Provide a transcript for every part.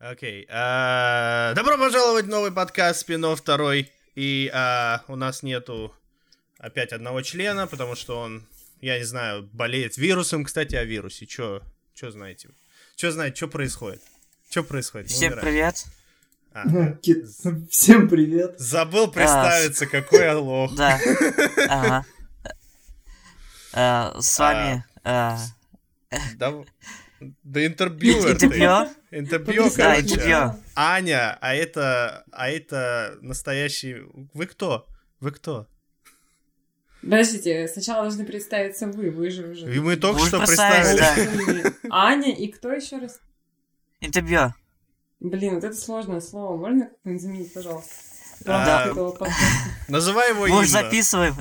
Окей. а, Добро пожаловать в новый подкаст Спино второй. И а, у нас нету опять одного члена, потому что он, я не знаю, болеет вирусом. Кстати, о вирусе. Чё, чё знаете? Чё знаете, что происходит? Что происходит? Мы Всем умираем. привет. А, Ки- Всем привет. Забыл представиться, какой я лох. Да. Ага. Э, С вами э, Да, да интервьюер ты. интервью. Интервью, Да, короче. интервью. Аня, а это, а это настоящий... Вы кто? Вы кто? Подождите, сначала должны представиться вы, вы же уже. И мы только Вы что представили. да. Аня и кто еще раз? Интервью. Блин, вот это сложное слово. Можно как-нибудь заменить, пожалуйста? А, подкаста. Называй его Инна. записываем.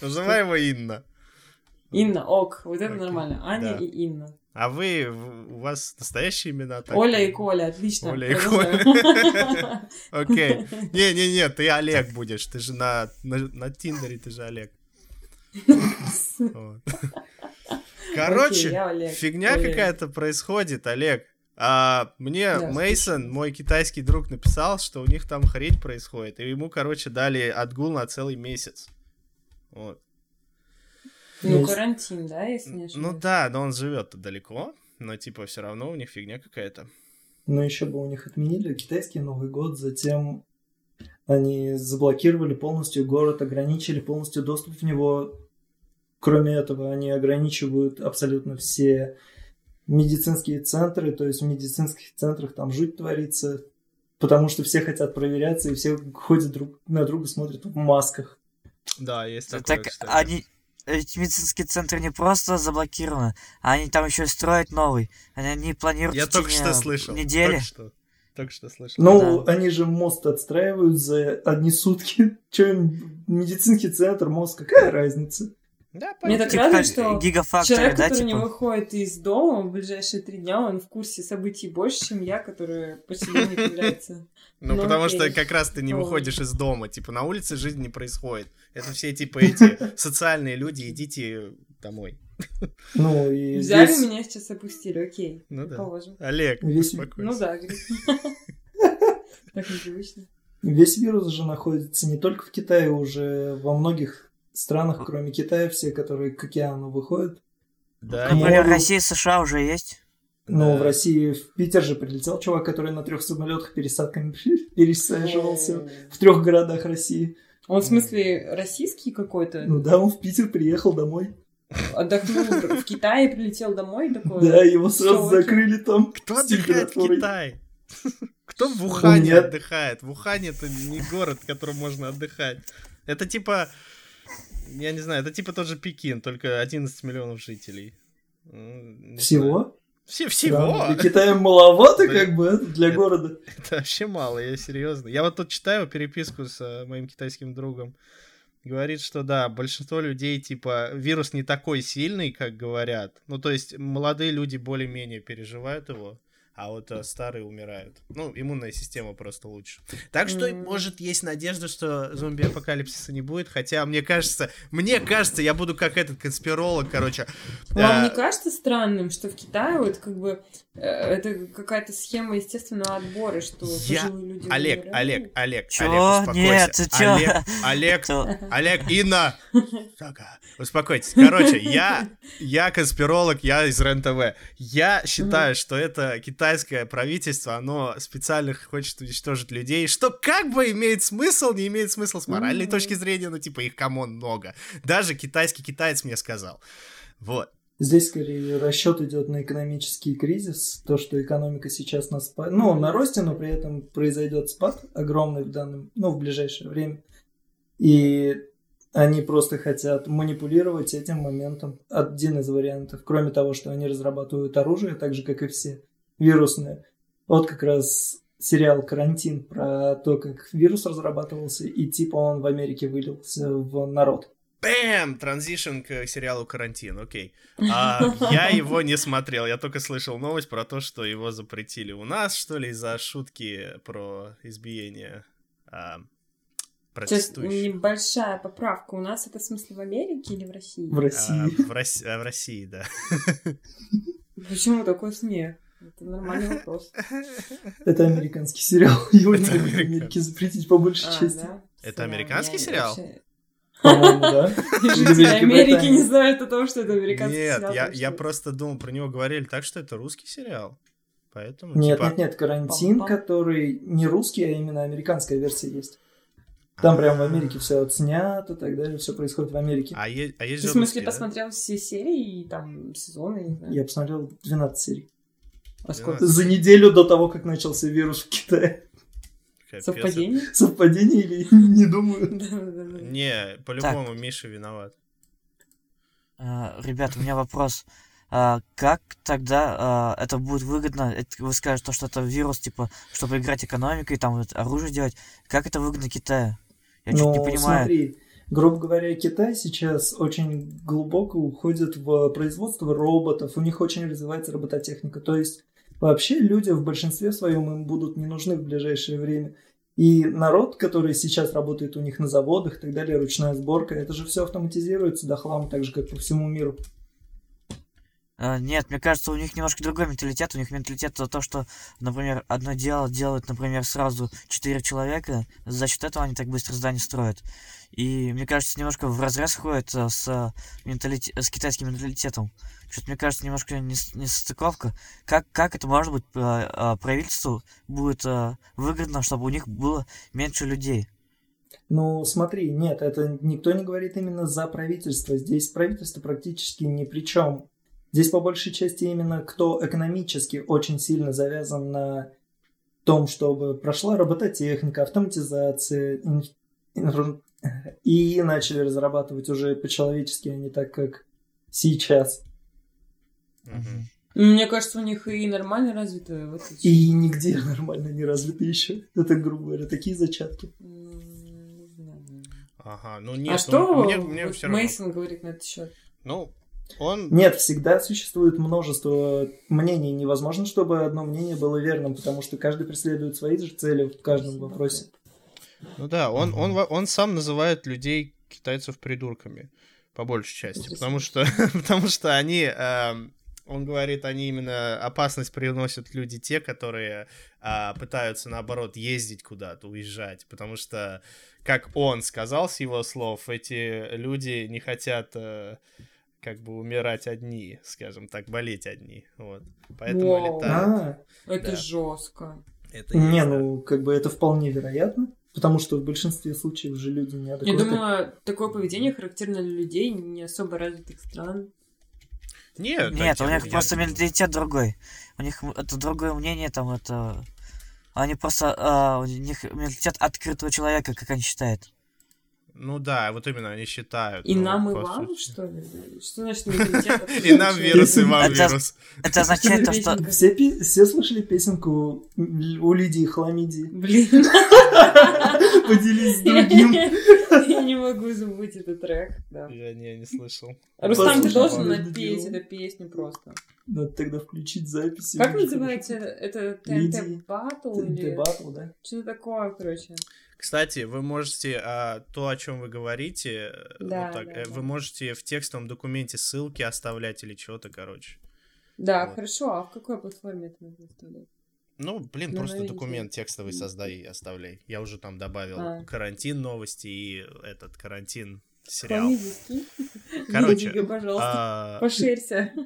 Называй его Инна. Инна, ок, вот это Окей, нормально. Аня да. и Инна. А вы, у вас настоящие имена? так? Оля и Коля, отлично. Оля и Продолжаем. Окей. Не-не-не, ты Олег будешь. Ты же на, на, на Тиндере, ты же Олег. Короче, фигня какая-то происходит, Олег. А мне Да, Мейсон, мой китайский друг, написал, что у них там хрень происходит, и ему, короче, дали отгул на целый месяц. Вот. Ну, Есть. карантин, да, если не Ну ошибаюсь? да, но он живет далеко, но типа все равно у них фигня какая-то. Но еще бы у них отменили китайский Новый год, затем они заблокировали полностью город, ограничили полностью доступ в него. Кроме этого, они ограничивают абсолютно все медицинские центры, то есть в медицинских центрах там жуть творится, потому что все хотят проверяться, и все ходят друг на друга, смотрят в масках. Да, есть такое, Так кстати. они... Эти медицинские центры не просто заблокированы, а они там еще и строят новый. Они, они планируют Я в только что слышал. недели. Только что. Только что слышал. Ну, Да. они же мост отстраивают за одни сутки. Че им медицинский центр, мост, какая разница? Да, Мне так радует, как что Человек, да, который не типа? выходит из дома в ближайшие три дня, он в курсе событий больше, чем я, которая почти не появляется. Ну, Ну, потому что как раз ты не выходишь из дома. Типа, на улице жизнь не происходит. Это все, типа, эти социальные люди, идите домой. Ну, и Взяли весь- меня сейчас опустили, окей. Ну да. Положим. Олег, Весь- успокойся. Ну да. Так непривычно. Весь вирус же находится не только в Китае, уже во многих странах, кроме Китая, все, которые к океану выходят. Да, Например, Мору. Россия и США уже есть. Но Да. в России, в Питер же прилетел чувак, который на трех самолетах пересадками пересаживался в трех городах России. Он в смысле российский какой-то? Ну да, он в Питер приехал домой. Отдохнул в Китае, прилетел домой такой? Да, его сразу закрыли там. Кто отдыхает в. Китае? Кто в Ухане меня- отдыхает? В Ухане это не город, в котором можно отдыхать. Это типа, я не знаю, это типа тот же Пекин, только 11 миллионов жителей. Знаю. Всего? Все, Да, всего? Для Китая маловато, Да. как бы, для Это- города. Это вообще мало, я серьезно. Я вот тут читаю переписку с э, моим китайским другом. Говорит, что да, большинство людей, типа, вирус не такой сильный, как говорят. Ну, то есть, молодые люди более-менее переживают его, а вот э, старые умирают. Ну, иммунная система просто лучше. Так что, М. может, есть надежда, что зомби-апокалипсиса не будет. Хотя, мне кажется, мне кажется, я буду как этот конспиролог, короче. Вам э, не кажется странным, что в Китае вот как бы э, это какая-то схема естественного отбора, что Я- пожилые люди Олег, умирают? Олег, Олег, Чё? Олег, успокойся. Нет, ты чё? Олег, Олег, Кто? Олег, Инна! Сука. Успокойтесь. Короче, я, я конспиролог, я из РЕН-ТВ. Я считаю, что это китайское правительство, оно специально хочет уничтожить людей, что как бы имеет смысл, не имеет смысла с моральной точки зрения, ну типа их come on много. Даже китайский китаец мне сказал. Вот. Здесь скорее расчет идет на экономический кризис, то, что экономика сейчас на спаде, ну, на росте, но при этом произойдет спад огромный в данном, ну, в ближайшее время. И они просто хотят манипулировать этим моментом. Один из вариантов, кроме того, что они разрабатывают оружие, так же, как и все вирусные. Вот как раз сериал «Карантин» про то, как вирус разрабатывался, и типа он в Америке вылился в народ. Бэм! Транзишн к сериалу «Карантин», окей. А, я его не смотрел, я только слышал новость про то, что его запретили у нас, что ли, из-за шутки про избиение а, Сейчас протестующих. небольшая поправка. У нас это в смысле в Америке или в России? В А, России. в, Рос- а, в России, да. Почему такой смех? Это нормальный вопрос. Это американский сериал. Его Это в американский. Америке запретить по большей А, части. да? Это американский я сериал? вообще- По-моему, да. Жители. Америки не знают о том, что это американский Нет, сериал. я, так я что- просто думал, про него говорили так, что это русский сериал. Поэтому, Нет, типа... нет, нет, карантин, Пам-пам. который не русский, а именно американская версия есть. Там прям в Америке все отснято и так далее, все происходит в Америке. А, е- а есть Ты, же в смысле, русский, да? посмотрел все серии и там сезоны? Я посмотрел 12 серий. А сколько? За неделю до того, как начался вирус в Китае. Капец. Совпадение? Совпадение или не думаю. Не, по-любому Миша виноват. А, Ребят, у меня вопрос. А, как тогда а, это будет выгодно? Это вы скажете, то, что это вирус, типа, чтобы играть экономикой, там вот оружие делать. Как это выгодно Китаю? Я чуть не Ну, понимаю. смотри, грубо говоря, Китай сейчас очень глубоко уходит в производство роботов, у них очень развивается робототехника. То есть вообще люди в большинстве своем им будут не нужны в ближайшее время. И народ, который сейчас работает у них на заводах и так далее, ручная сборка, это же все автоматизируется до хлама, так же, как по всему миру. А, Нет, мне кажется, у них немножко другой менталитет. У них менталитет то, то, что, например, одно дело делают, например, сразу четыре человека. За счет этого они так быстро здание строят. И мне кажется, немножко в разрез ходит а, с, менталите- с китайским менталитетом. Что-то, мне кажется, немножко не, не состыковка. Как, как это может быть а, а, правительству будет выгодно, чтобы у них было меньше людей? Ну, смотри, нет, это никто не говорит именно за правительство. Здесь правительство практически ни при чем. Здесь по большей части именно кто экономически очень сильно завязан на том, чтобы прошла робототехника, автоматизация, ин- инфра- и начали разрабатывать уже по-человечески, а не так, как сейчас. Ну, Мне кажется, у них и нормально развито вот эти- И нигде нормально не развито еще. Это, грубо говоря, такие зачатки. Ага, ну А нет, что ну, мне, мне вот все равно. Мейсон говорит на этот счет? Ну, он... Нет, всегда существует множество мнений. Невозможно, чтобы одно мнение было верным, потому что каждый преследует свои же цели в каждом вопросе. Ну да, он, он, он сам называет людей, китайцев, придурками. По большей части. Потому что, потому что они... эм, он говорит, они именно опасность приносят люди те, которые а, пытаются, наоборот, ездить куда-то, уезжать. Потому что, как он сказал с его слов, эти люди не хотят э, как бы умирать одни, скажем так, болеть одни. Вот. Поэтому Вау. летают. А, Это Да. жестко. Это не, есть, да. ну, как бы это вполне вероятно, потому что в большинстве случаев же люди Я неадекватны. думаю, такое поведение характерно для людей не особо развитых стран. Нет, Нет, у я- них я просто менталитет другой. У них это другое мнение, там это... Они просто... а, у них менталитет открытого человека, как они считают. Ну да, вот именно они считают. И ну, нам, и вам, сути. что ли? Что значит? И нам вирус, и вам вирус. Это означает то, что... Песенка. Все, пи- все слышали песенку у Лидии Хламидии? Блин. Поделись с другим. Я не могу забыть этот трек. Да. Я не, не слышал. Рустам, ты должен напеть эту песню просто. Надо тогда включить запись. и Как называется это? ТНТ Батл хорошо. или... Дебатл, да? Что-то такое, короче. Кстати, вы можете а, то, о чем вы говорите, э, Да, вот так, да, э, да. вы можете в текстовом документе ссылки оставлять или что-то, короче. Да, Вот. хорошо. А в какой платформе это нужно оставлять? Ну, блин, Ну, просто новенький. документ текстовый создай и оставляй. Я уже там добавил А. карантин новости и этот карантин сериал. Короче, Лидига, пожалуйста, А, поширься.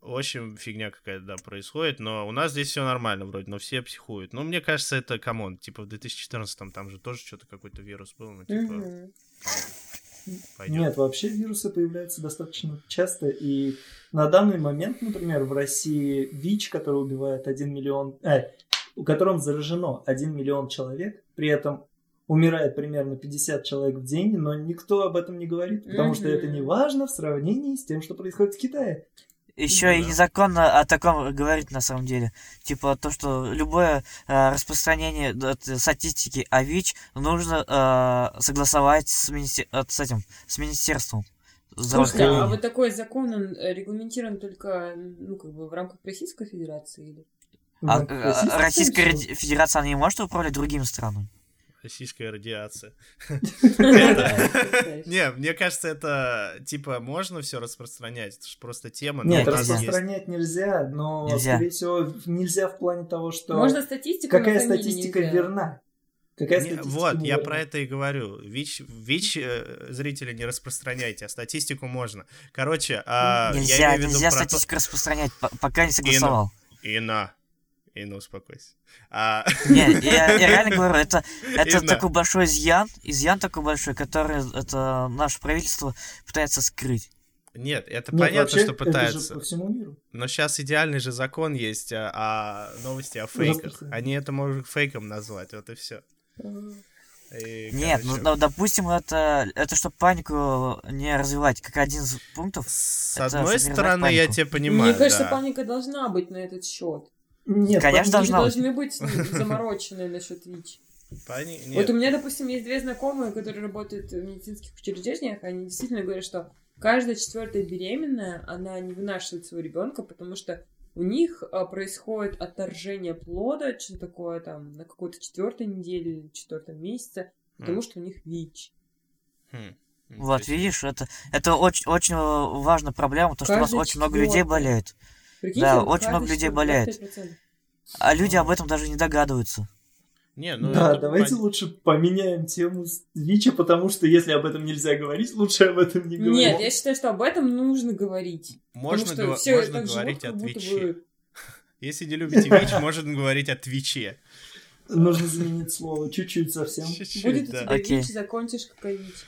В общем, фигня какая-то, да, происходит, но у нас здесь все нормально вроде, но все психуют. Ну, мне кажется, это, come on, типа в 2014-м там же тоже что-то какой-то вирус был, ну, типа, Мгм. Пойдет. Нет, вообще вирусы появляются достаточно часто, и на данный момент, например, в России ВИЧ, который убивает 1 миллион, э, у котором заражено 1 миллион человек, при этом умирает примерно 50 человек в день, но никто об этом не говорит, потому что Мгм. это не важно в сравнении с тем, что происходит в Китае. Еще и Да. незаконно о таком говорить на самом деле. Типа то, что любое э, распространение статистики о ВИЧ нужно э, согласовать с, министе- э, с этим, с министерством Слушайте, а вот такой закон, он э, регламентирован только, ну, как бы в рамках Российской Федерации или? А, э, Российская Федерация она не может управлять другими странами? Российская радиация. Не, мне кажется, это типа можно все распространять. Это же просто тема. но Нет, распространять нельзя, но, скорее всего, нельзя в плане того, что Можно статистику, какая статистика верна. Какая Не, статистика вот, я про это и говорю. ВИЧ, ВИЧ э, зрители не распространяйте, а статистику можно. Короче, а, я нельзя, имею в виду нельзя про то- статистику распространять, по- пока не согласовал. Инна. Инна, успокойся. А, Не, я, я реально говорю, это, это такой большой изъян, изъян такой большой, который это наше правительство пытается скрыть. нет, это Нет, понятно, вообще, что Это пытаются. же по всему миру. Но сейчас идеальный же закон есть а, о новости о фейках. Распространение. Они это могут фейком назвать, вот и все. Нет, ну, ну, допустим, это, это чтобы панику не развивать, как один из пунктов. С это одной стороны, развивать я панику. тебя понимаю. Мне кажется, да. паника должна быть на этот счет. Нет, Конечно, должна быть. должны быть замороченные насчет ВИЧ. Пани- Вот у меня, допустим, есть две знакомые, которые работают в медицинских учреждениях, они действительно говорят, что каждая четвертая беременная, она не вынашивает своего ребенка, потому что у них а, происходит отторжение плода, что такое там, на какой-то четвертой неделе или четвертом месяце, потому М. что у них ВИЧ. Хм. Вот, видишь, это, это очень, очень э, важная проблема, то, что у нас очень много людей болеет. Прикиньте, Да, очень много людей болеет. 25%. А люди об этом даже не догадываются. Не, ну да, это давайте пон- лучше поменяем тему с ВИЧа, потому что если об этом нельзя говорить, лучше об этом не говорить. Нет, я считаю, что об этом нужно говорить. Можно, гова- все можно так живут, говорить как о Твиче. бы... Если не любите ВИЧ, можно говорить о Твиче. Нужно заменить слово чуть-чуть совсем. Чуть-чуть, Будет у да. тебя Окей. ВИЧ, закончишь как о ВИЧе.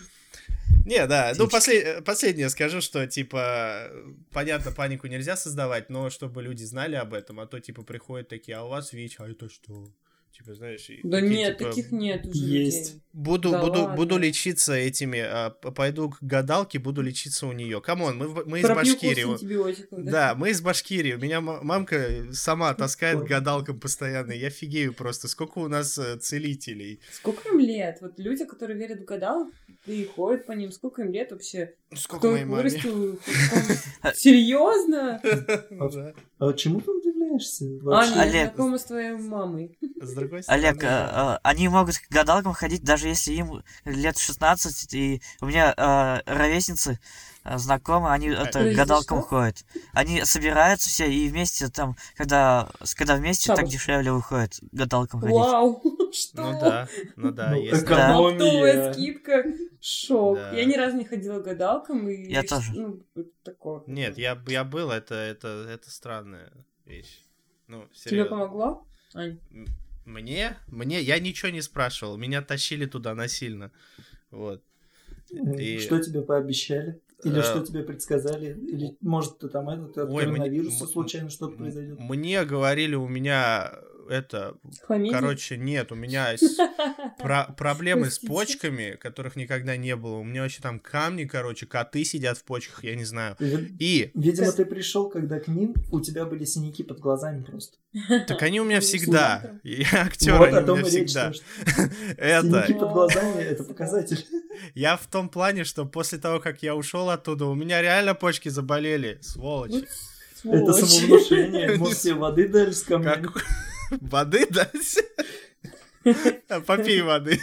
Не, да, ну послед- последнее скажу, что, типа, понятно, панику нельзя создавать, но чтобы люди знали об этом, а то, типа, приходят такие, а у вас ВИЧ, а это что? Типа, знаешь, и Да такие, нет, типа, таких нет уже Есть. людей. Буду, Да буду, ладно. буду лечиться этими, а, пойду к гадалке, буду лечиться у нее. Come on, мы, мы из Пропью Башкирии. курс антибиотиков, Да, мы из Башкирии. У меня мамка сама таскает к Прикольно. гадалкам постоянно. Я фигею просто. Сколько у нас э, целителей? Сколько им лет? Вот люди, которые верят в гадал, и ходят по ним, сколько им лет вообще? Сколько Кто моей вырастил? Серьезно? Да. А чему ты удивляешься? А, вообще? нет, Олег. знакома с твоей мамой. С другой стороны, Олег, э, э, они могут к гадалкам ходить, даже если им лет 16, и у меня э, ровесницы э, знакомые, они это, гадалкам что? ходят. Они собираются все и вместе там, когда, когда вместе, так Шабаш. дешевле выходит к гадалкам ходить. Вау, что? Ну да, ну да, Ну, есть. Экономия. скидка. Шок. Да. Я ни разу не ходила к гадалкам. И Я тоже. Ну, такое. Нет, я, я был, это, это, это странная вещь. Ну, Тебе серьезно. помогло? Ань? Мне? Мне? Я ничего не спрашивал. Меня тащили туда насильно. Вот. И- Что тебе пообещали? Или Э, что тебе предсказали? Или, может, ты там этот, от Ой, мне- коронавируса м- случайно что-то произойдет? Мне говорили, у меня это... Хламидия? Короче, нет, у меня про- проблемы с почками, которых никогда не было. У меня вообще там камни, короче, коты сидят в почках, я не знаю. И, Видимо, ты пришел, когда к ним у тебя были синяки под глазами просто. так они у меня всегда. Я актер, вот они у меня всегда. Это, Синяки под глазами — это показатель. я в том плане, что после того, как я ушел оттуда, у меня реально почки заболели, сволочь. Это самовнушение. Может, тебе воды дали с камнями? Как... Воды дать? Попей воды.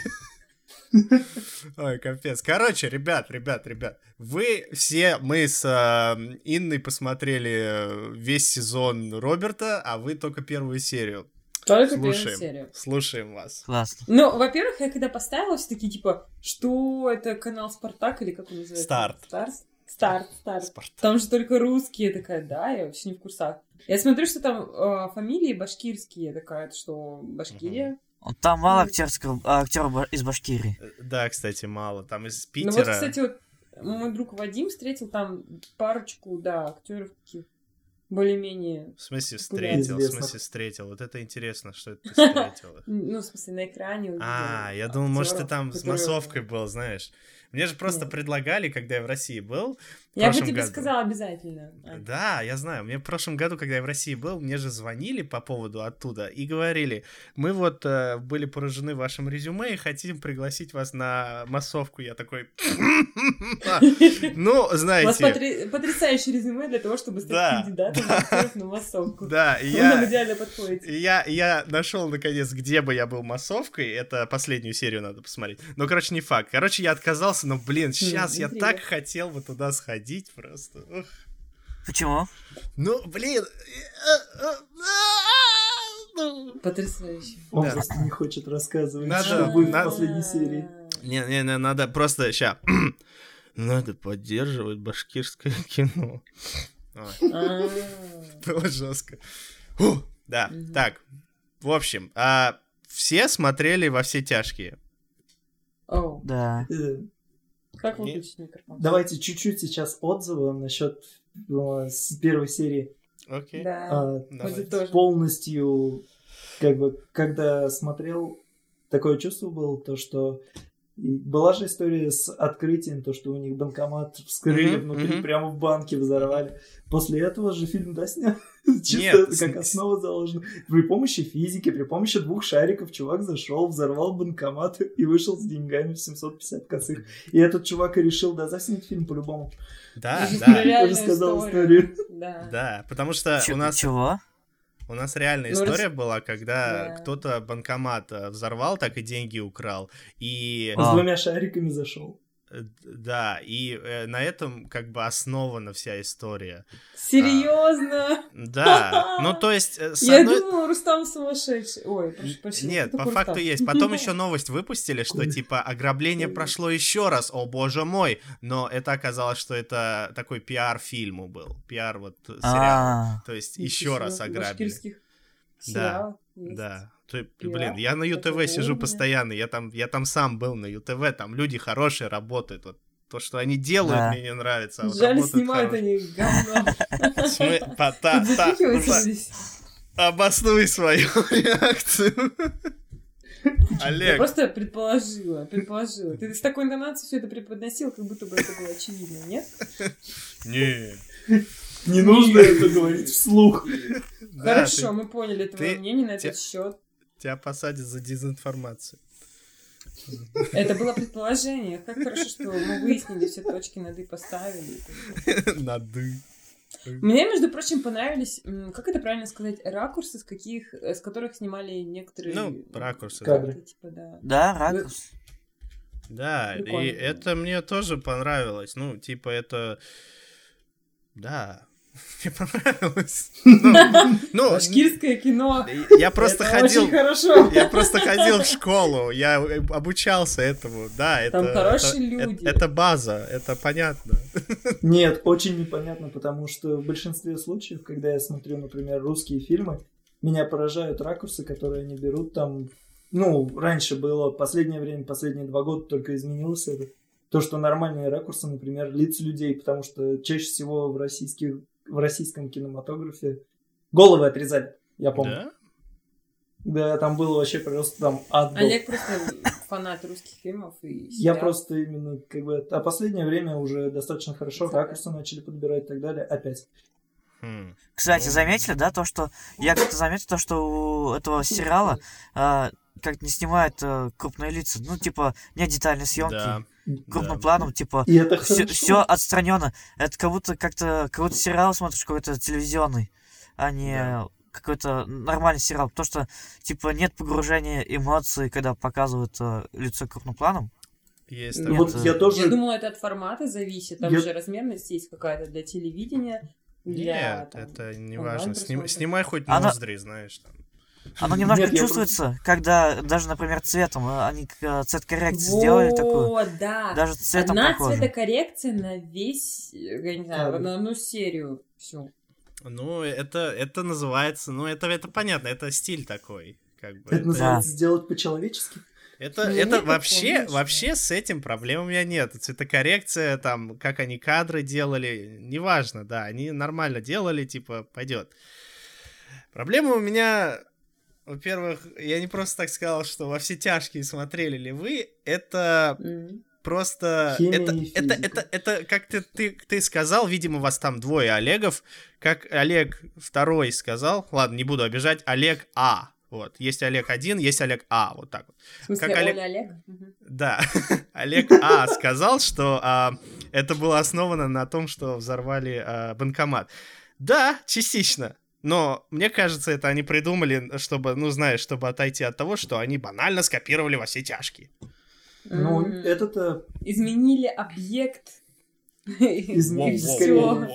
Ой, капец. Короче, ребят, ребят, ребят, вы все, мы с э, Инной посмотрели э, весь сезон Роберта, а вы только первую серию. Только первую Слушаем. серию. Слушаем вас. Классно. Ну, во-первых, я когда поставила, все такие, типа, что это канал Спартак или как он называется? Старт. Старт. Старт, старт. Спарт. Там же только русские. Я такая, да, я вообще не в курсах. Я смотрю, что там э, фамилии башкирские. Такая, это что, Башкирия? Там мало Ну. актерского, актеров из Башкирии. Э, Да, кстати, мало. Там из Ну вот, Питера. кстати, вот мой друг Вадим встретил там парочку, да, актеров таких более-менее, В смысле встретил, в смысле встретил. Вот это интересно, что это ты встретил. ну, в смысле, на экране А, я думал, может, ты там с массовкой был, знаешь. Мне же просто Нет. предлагали, когда я в России был. в Я бы тебе году. сказала обязательно. Ань. Да, я знаю. Мне в прошлом году, когда я в России был, мне же звонили по поводу оттуда и говорили, мы вот э, были поражены вашим резюме и хотим пригласить вас на массовку. Я такой, ну, У вас знаете, потрясающее резюме для того, чтобы стать да, кандидатом. на массовку. Да, и Вы нам я... идеально подходите. Я, я нашел наконец, где бы я был массовкой. Это последнюю серию надо посмотреть. Ну, короче, не факт. Короче, я отказался, но, блин, сейчас я так хотел бы туда сходить просто. Почему? Ну, блин. э, э, а, ну. Потрясающе. Он Да. просто не хочет рассказывать, Надо- что будет надо- в последней серии. Не, не, не, надо просто ща. Надо поддерживать башкирское кино. А. было жестко. Фу, Да, так. В общем, а, все смотрели во все тяжкие. Да. Как выключить микрофон? Давайте чуть-чуть сейчас отзывы насчет с первой серии. Окей. Да. А, полностью, как бы, когда смотрел, такое чувство было, то, что и была же история с открытием, то, что у них банкомат вскрыли Мгм, внутри, мгм. прямо в банке взорвали. После этого же фильм, да, снял? Чисто Нет, это с- как основа заложена. При помощи физики, при помощи двух шариков чувак зашел, взорвал банкомат и вышел с деньгами в 750 косых. И этот чувак и решил, да, заснять фильм по-любому. Да, да, реальную Рассказал историю. Да. да. Потому что у нас Чего? У нас реальная Ну, история была, когда Да. кто-то банкомат э, взорвал, так и деньги украл. И С А. двумя шариками зашел. Э, да, и э, на этом как бы основана вся история. Серьезно? Да, ну то есть э, Я одной- думала, Рустам сумасшедший. Ой, прошу прощения. Нет, по факту Рустам? есть. Потом еще новость выпустили, что типа ограбление прошло еще раз, о боже мой. Но это оказалось, что это такой пиар фильму был. Пиар вот э. А, То есть еще раз ограбили. есть. Да. Пиар Блин, я на ЮТВ сижу постоянно, я там, я там сам был на ЮТВ, там люди хорошие работают. Вот то, что они делают, Да. мне не нравится. а вот Жаль, снимают хорошие. они говно. По- та-. Обоснуй свою реакцию. Я Олег, просто предположила, предположила. Ты с такой интонацией все это преподносил, как будто бы это было очевидно, нет? не. Не нужно это говорить вслух. Хорошо, ты- мы поняли твое ты- мнение на этот счет. Тебя посадят за дезинформацию. Это было предположение. Как хорошо, что мы выяснили все точки над «и» поставили. Нады. Мне, между прочим, понравились, как это правильно сказать, ракурсы, с каких, с которых снимали некоторые... Ну, ракурсы. Как? да. Кадры. Типа, да. да, ракурс. Да, и Прикольно. это мне тоже понравилось. Ну, типа, это... Да, мне понравилось. Ну, ну, Башкирское кино. я просто Это ходил... очень хорошо. Я просто ходил в школу, я обучался этому, да, это... Там хорошие это- люди. Это, это база, это понятно. Нет, очень непонятно, потому что в большинстве случаев, когда я смотрю, например, русские фильмы, меня поражают ракурсы, которые они берут там. Ну, раньше было, последнее время, последние два года только изменилось это. То, что нормальные ракурсы, например, лиц людей, потому что чаще всего в российских, в российском кинематографе головы отрезали, я помню. Да? Да, там было вообще просто там ад был. Олег просто фанат русских фильмов и Я просто именно как бы... А последнее время уже достаточно хорошо Заметно. ракурсы начали подбирать и так далее. Опять. Хм. Кстати, Ну. заметили, да, то, что... Я как-то заметил то, что у этого сериала а, как не снимают а, крупные лица. Ну, типа, нет детальной съемки. Да. Крупным да. планом, типа, И это все, хорошо. отстранено. Это как будто как-то как будто сериал смотришь какой-то телевизионный, а не Да. какой-то нормальный сериал. Потому что, типа, нет погружения эмоций, когда показывают э, лицо крупным планом. Есть Нет, такое. Вот я тоже... Я думала, это от формата зависит. Там Я- же размерность есть какая-то для телевидения. Для, Нет, там, это не важно. Сним-. Снимай хоть Она- ноздри, знаешь. Там. Оно немножко Нет, я чувствуется, когда даже, например, цветом. э, Они э, цвет коррекции сделали такую. Да. Даже цветом Одна похоже. цветокоррекция на весь, э, я не знаю, Кадр. на одну серию. Всю. Ну, это, это называется, ну, это, это понятно, это стиль такой. Как бы. Это Это, называется сделать по-человечески. это, Ну, это вообще, такого, вообще с этим проблем у меня нет. Цветокоррекция, там, как они кадры делали, неважно, да, они нормально делали, типа, пойдет. Проблема у меня, во-первых, я не просто так сказал, что во все тяжкие смотрели ли вы, это М. просто это, это, это, это, как ты, ты, ты сказал, видимо, вас там двое Олегов, как Олег второй сказал, ладно, не буду обижать, Олег А. Вот, есть Олег один, есть Олег А, вот так вот. В смысле, Как Олег- Олег? Да, Олег А сказал, что а, это было основано на том, что взорвали а, банкомат. Да, частично. Но мне кажется, это они придумали, чтобы, ну, знаешь, чтобы отойти от того, что они банально скопировали во все тяжкие. Ну, М, это-то Изменили объект. изменили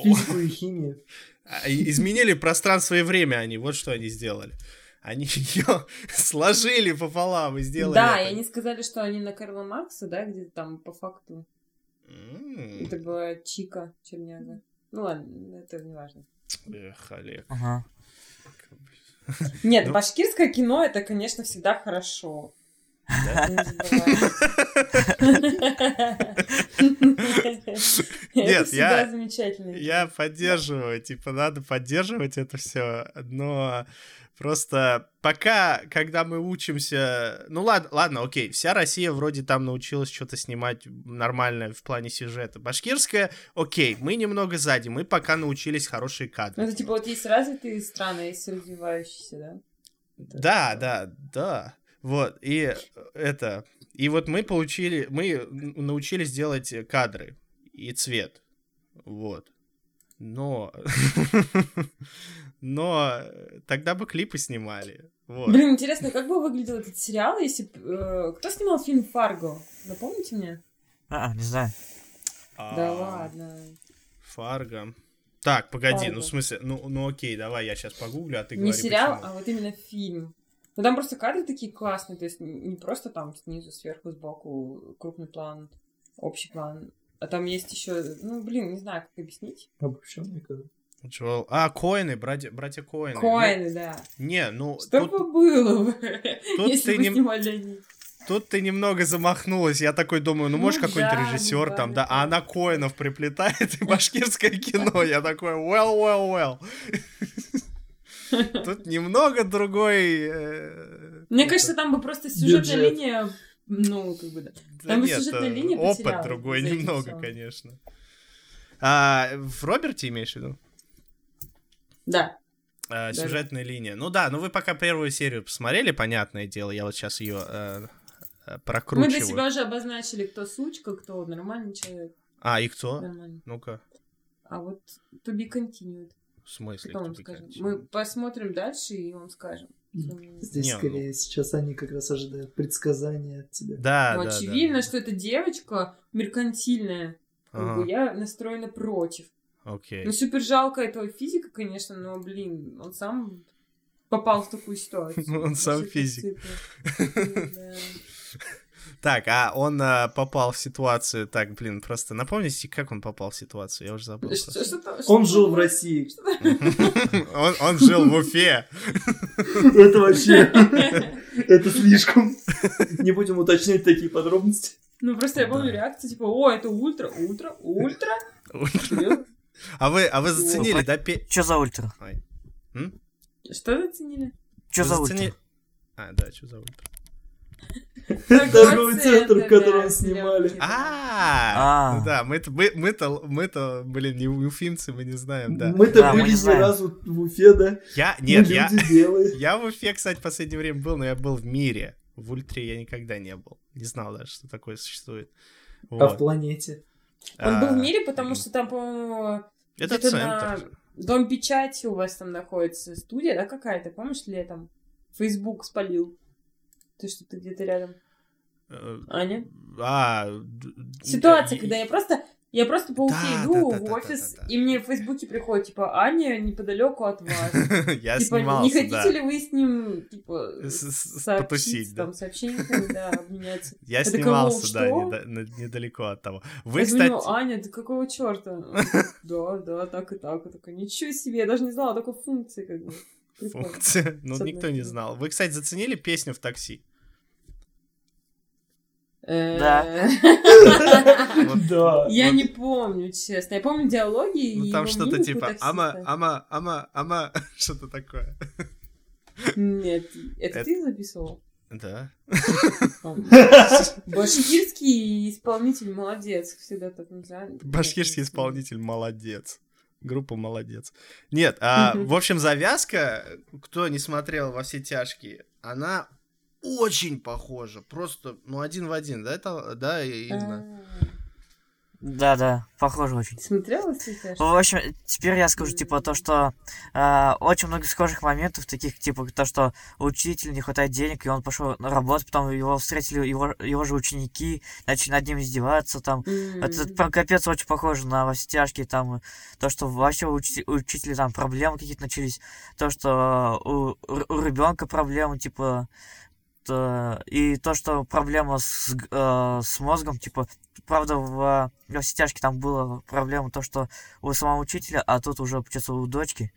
физику и химию. А, Изменили пространство и время они, вот что они сделали. Они ее сложили пополам и сделали Да, и они сказали, что они на Карла Маркса, да, где-то там по факту. Это была Чика Черняга. Ну ладно, это не важно. Эх, Олег. Ага. Нет, Ну. башкирское кино это, конечно, всегда хорошо. Нет, я-. Я поддерживаю, типа, надо поддерживать это все, но просто пока, когда мы учимся... Ну ладно, ладно, окей, вся Россия вроде там научилась что-то снимать нормальное в плане сюжета. Башкирская, окей, мы немного сзади, мы пока научились хорошие Ну, кадры. это типа вот есть развитые страны, есть развивающиеся, да? Да, да, да. Вот, и это... И вот мы получили, мы научились делать кадры и цвет. Вот. Но... Но тогда бы клипы снимали. Вот. Блин, интересно, как бы выглядел этот сериал, если... э, Кто снимал фильм «Фарго»? Напомните мне? А, не знаю. Да А, ладно. Фарго. Так, погоди, Фарго. ну в смысле, ну, ну окей, давай я сейчас погуглю, а ты Не говори сериал, почему. а вот именно фильм. Ну там просто кадры такие классные, то есть не просто там снизу, сверху, сбоку, крупный план, общий план. А там есть еще, ну блин, не знаю, как объяснить. Обобщенный кадр. Чего? А, Коины, братья, братья Коины. Коины, да. Ну, не, ну, Что тут, бы было бы, тут если ты бы не- снимали они? тут ты немного замахнулась. Я такой думаю, ну, может, Ну какой-нибудь да, режиссер там, да, да, да. а она Коинов приплетает и башкирское кино. Я такой, well, well, well. Тут немного другой... э, Мне это, кажется, там бы просто сюжетная Бюджет. линия, ну, как бы, да. да там бы нет, сюжетная э, линия Опыт другой немного, конечно. А, в Роберте имеешь в виду? Да. А, Да, сюжетная линия. Ну да, ну вы пока первую серию посмотрели, понятное дело, я вот сейчас ее Мы прокручиваю. для себя уже обозначили, кто сучка, кто нормальный человек. А, и кто? Нормальный. Ну-ка, А вот to be continued. В смысле? Потом скажем. Мы посмотрим дальше и вам скажем. Здесь Не, ну- скорее сейчас они как раз ожидают предсказания от тебя. Да, Ну, да, очевидно, да. что эта девочка меркантильная. Как Ага, бы я настроена против. Окей. Ну, супер жалко этого физика, конечно, но, блин, он сам попал в такую ситуацию. Ну, он сам физик. Да. Так, а он а, попал в ситуацию, так, блин, просто напомните, как он попал в ситуацию, я уже забыл. Что- просто. что-то- Он жил в России. Он он жил в Уфе. Это вообще... Это слишком. Не будем уточнять такие подробности. Ну, просто я помню Да. реакцию, типа, о, это ультра, ультра, ультра. А вы, а вы заценили, да? пе- Чё за ультра? Что заценили? Чё Вы за ультра? А, да, что за ультра? Торговый центр, в котором снимали. А, А. да, мы-то, мы- мы-то, мы-то, блин, не уфимцы, мы не знаем, да. Мы-то были ни знаем. разу в Уфе, да? Я, нет, я, я в Уфе, кстати, в последнее время был, но я был в мире. В ультре я никогда не был. Не знал даже, что такое существует. А в планете? Он был А, в мире, потому что там, по-моему, Это центр. Дом печати у вас там находится студия, да, какая-то, помнишь, летом? Фейсбук спалил. Ты что, ты где-то рядом? Э, Аня? А, Ситуация, когда я просто... Я просто по Уфе Да, иду да, да, в да, офис, да, да, да. и мне в Фейсбуке приходит, типа, Аня неподалеку от вас. Я типа, не снимался, хотите да. ли вы с ним, типа, сообщить, да. там, сообщениями, да, обменяться? Я снимался, «Вов, да, что?» неда- на- недалеко от того. Вы, я кстати... Аня, ты какого черта? Да, да, так и так. Я ничего себе, я даже не знала такой функции, как бы. Функция. Ну, никто не знал. Вы, кстати, заценили песню в такси? Э, Да. Я не помню, честно. Я помню диалоги Ну, там что-то типа ама, ама, ама, ама, что-то такое. Нет, это ты записывал? Да. Башкирский исполнитель молодец. Всегда так не знаю. Башкирский исполнитель молодец. Группа молодец. Нет, а, в общем, завязка, кто не смотрел во все тяжкие, она очень похожа. Просто, ну, один в один, да, это, да, Инна? А, Да-да, похоже очень. Смотрела сейчас? В общем, теперь я скажу, типа, то, что э, очень много схожих моментов, таких, типа, то, что учителю не хватает денег, и он пошел на работу, потом его встретили его, его же ученики, начали над ним издеваться, там. Это, это прям капец очень похоже на во все тяжкие, там, то, что вообще у, учи- у учителя там проблемы какие-то начались, то, что у, у ребенка проблемы, типа, и то, что проблема с, э, с мозгом, типа, правда, в во все тяжкие там была проблема то, что у самого учителя, а тут уже, получается, у дочки.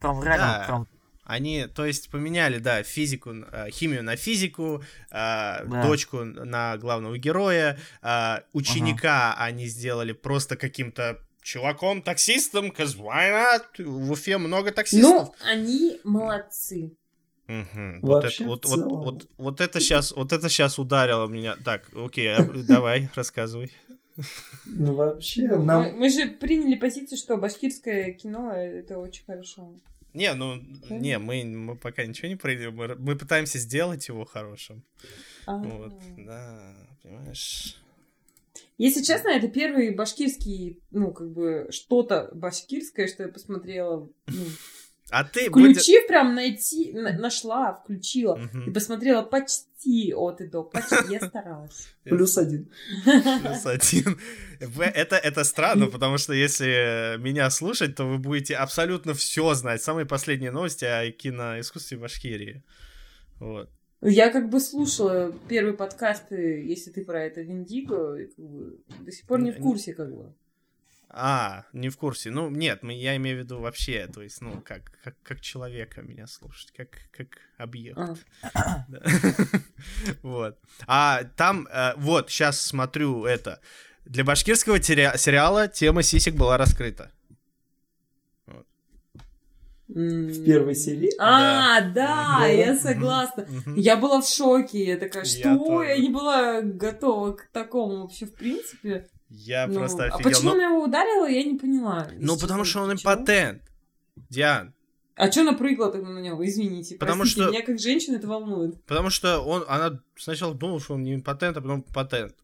Прям реально, Да. прям, Они, то есть, поменяли, да, физику, э, химию на физику, э, Да. дочку на главного героя, э, ученика они сделали просто каким-то чуваком, таксистом, cause why not? В Уфе много таксистов. Ну, они молодцы. Вот, Вообще, это, в вот, вот, целом. вот, вот это сейчас, вот это сейчас ударило меня. Так, окей, а, давай, рассказывай. Ну, вообще, нам... мы, мы же приняли позицию, что башкирское кино это очень хорошо. Не, ну, не, мы, мы пока ничего не пройдем, мы, мы пытаемся сделать его хорошим. А. Вот, да, понимаешь. Если честно, это первый башкирский, ну, как бы, что-то башкирское, что я посмотрела. ну, А ты будь- включив, прям найти, на- нашла, включила. Мгм. И посмотрела почти от и до. Почти, я старалась. Плюс один. Плюс один. Это, это странно, потому что если меня слушать, то вы будете абсолютно все знать. Самые последние новости о киноискусстве Башкирии. Вот. Я как бы слушала первые подкасты, если ты про это Виндиго, и как бы до сих пор не в курсе, как бы. А, не в курсе. Ну, нет, мы- я имею в виду вообще, то есть, ну, как, как, как человека меня слушать, как, как объект. Вот. А там, э, вот, сейчас смотрю это. Для башкирского сериала тема сисек была раскрыта. В первой серии? А, да, Да. я согласна. Мгм. Я была в шоке, я такая, Я что? тоже. Я не была готова к такому вообще в принципе. Я Ну, просто а офигел. почему Ну, она его ударила, я не поняла. ну, потому что он Почему? импотент. Диан, А что она прыгала тогда на него? Извините. Потому простите, что- Меня как женщина это волнует. потому что он, она сначала думала, что он не импотент, а потом патент.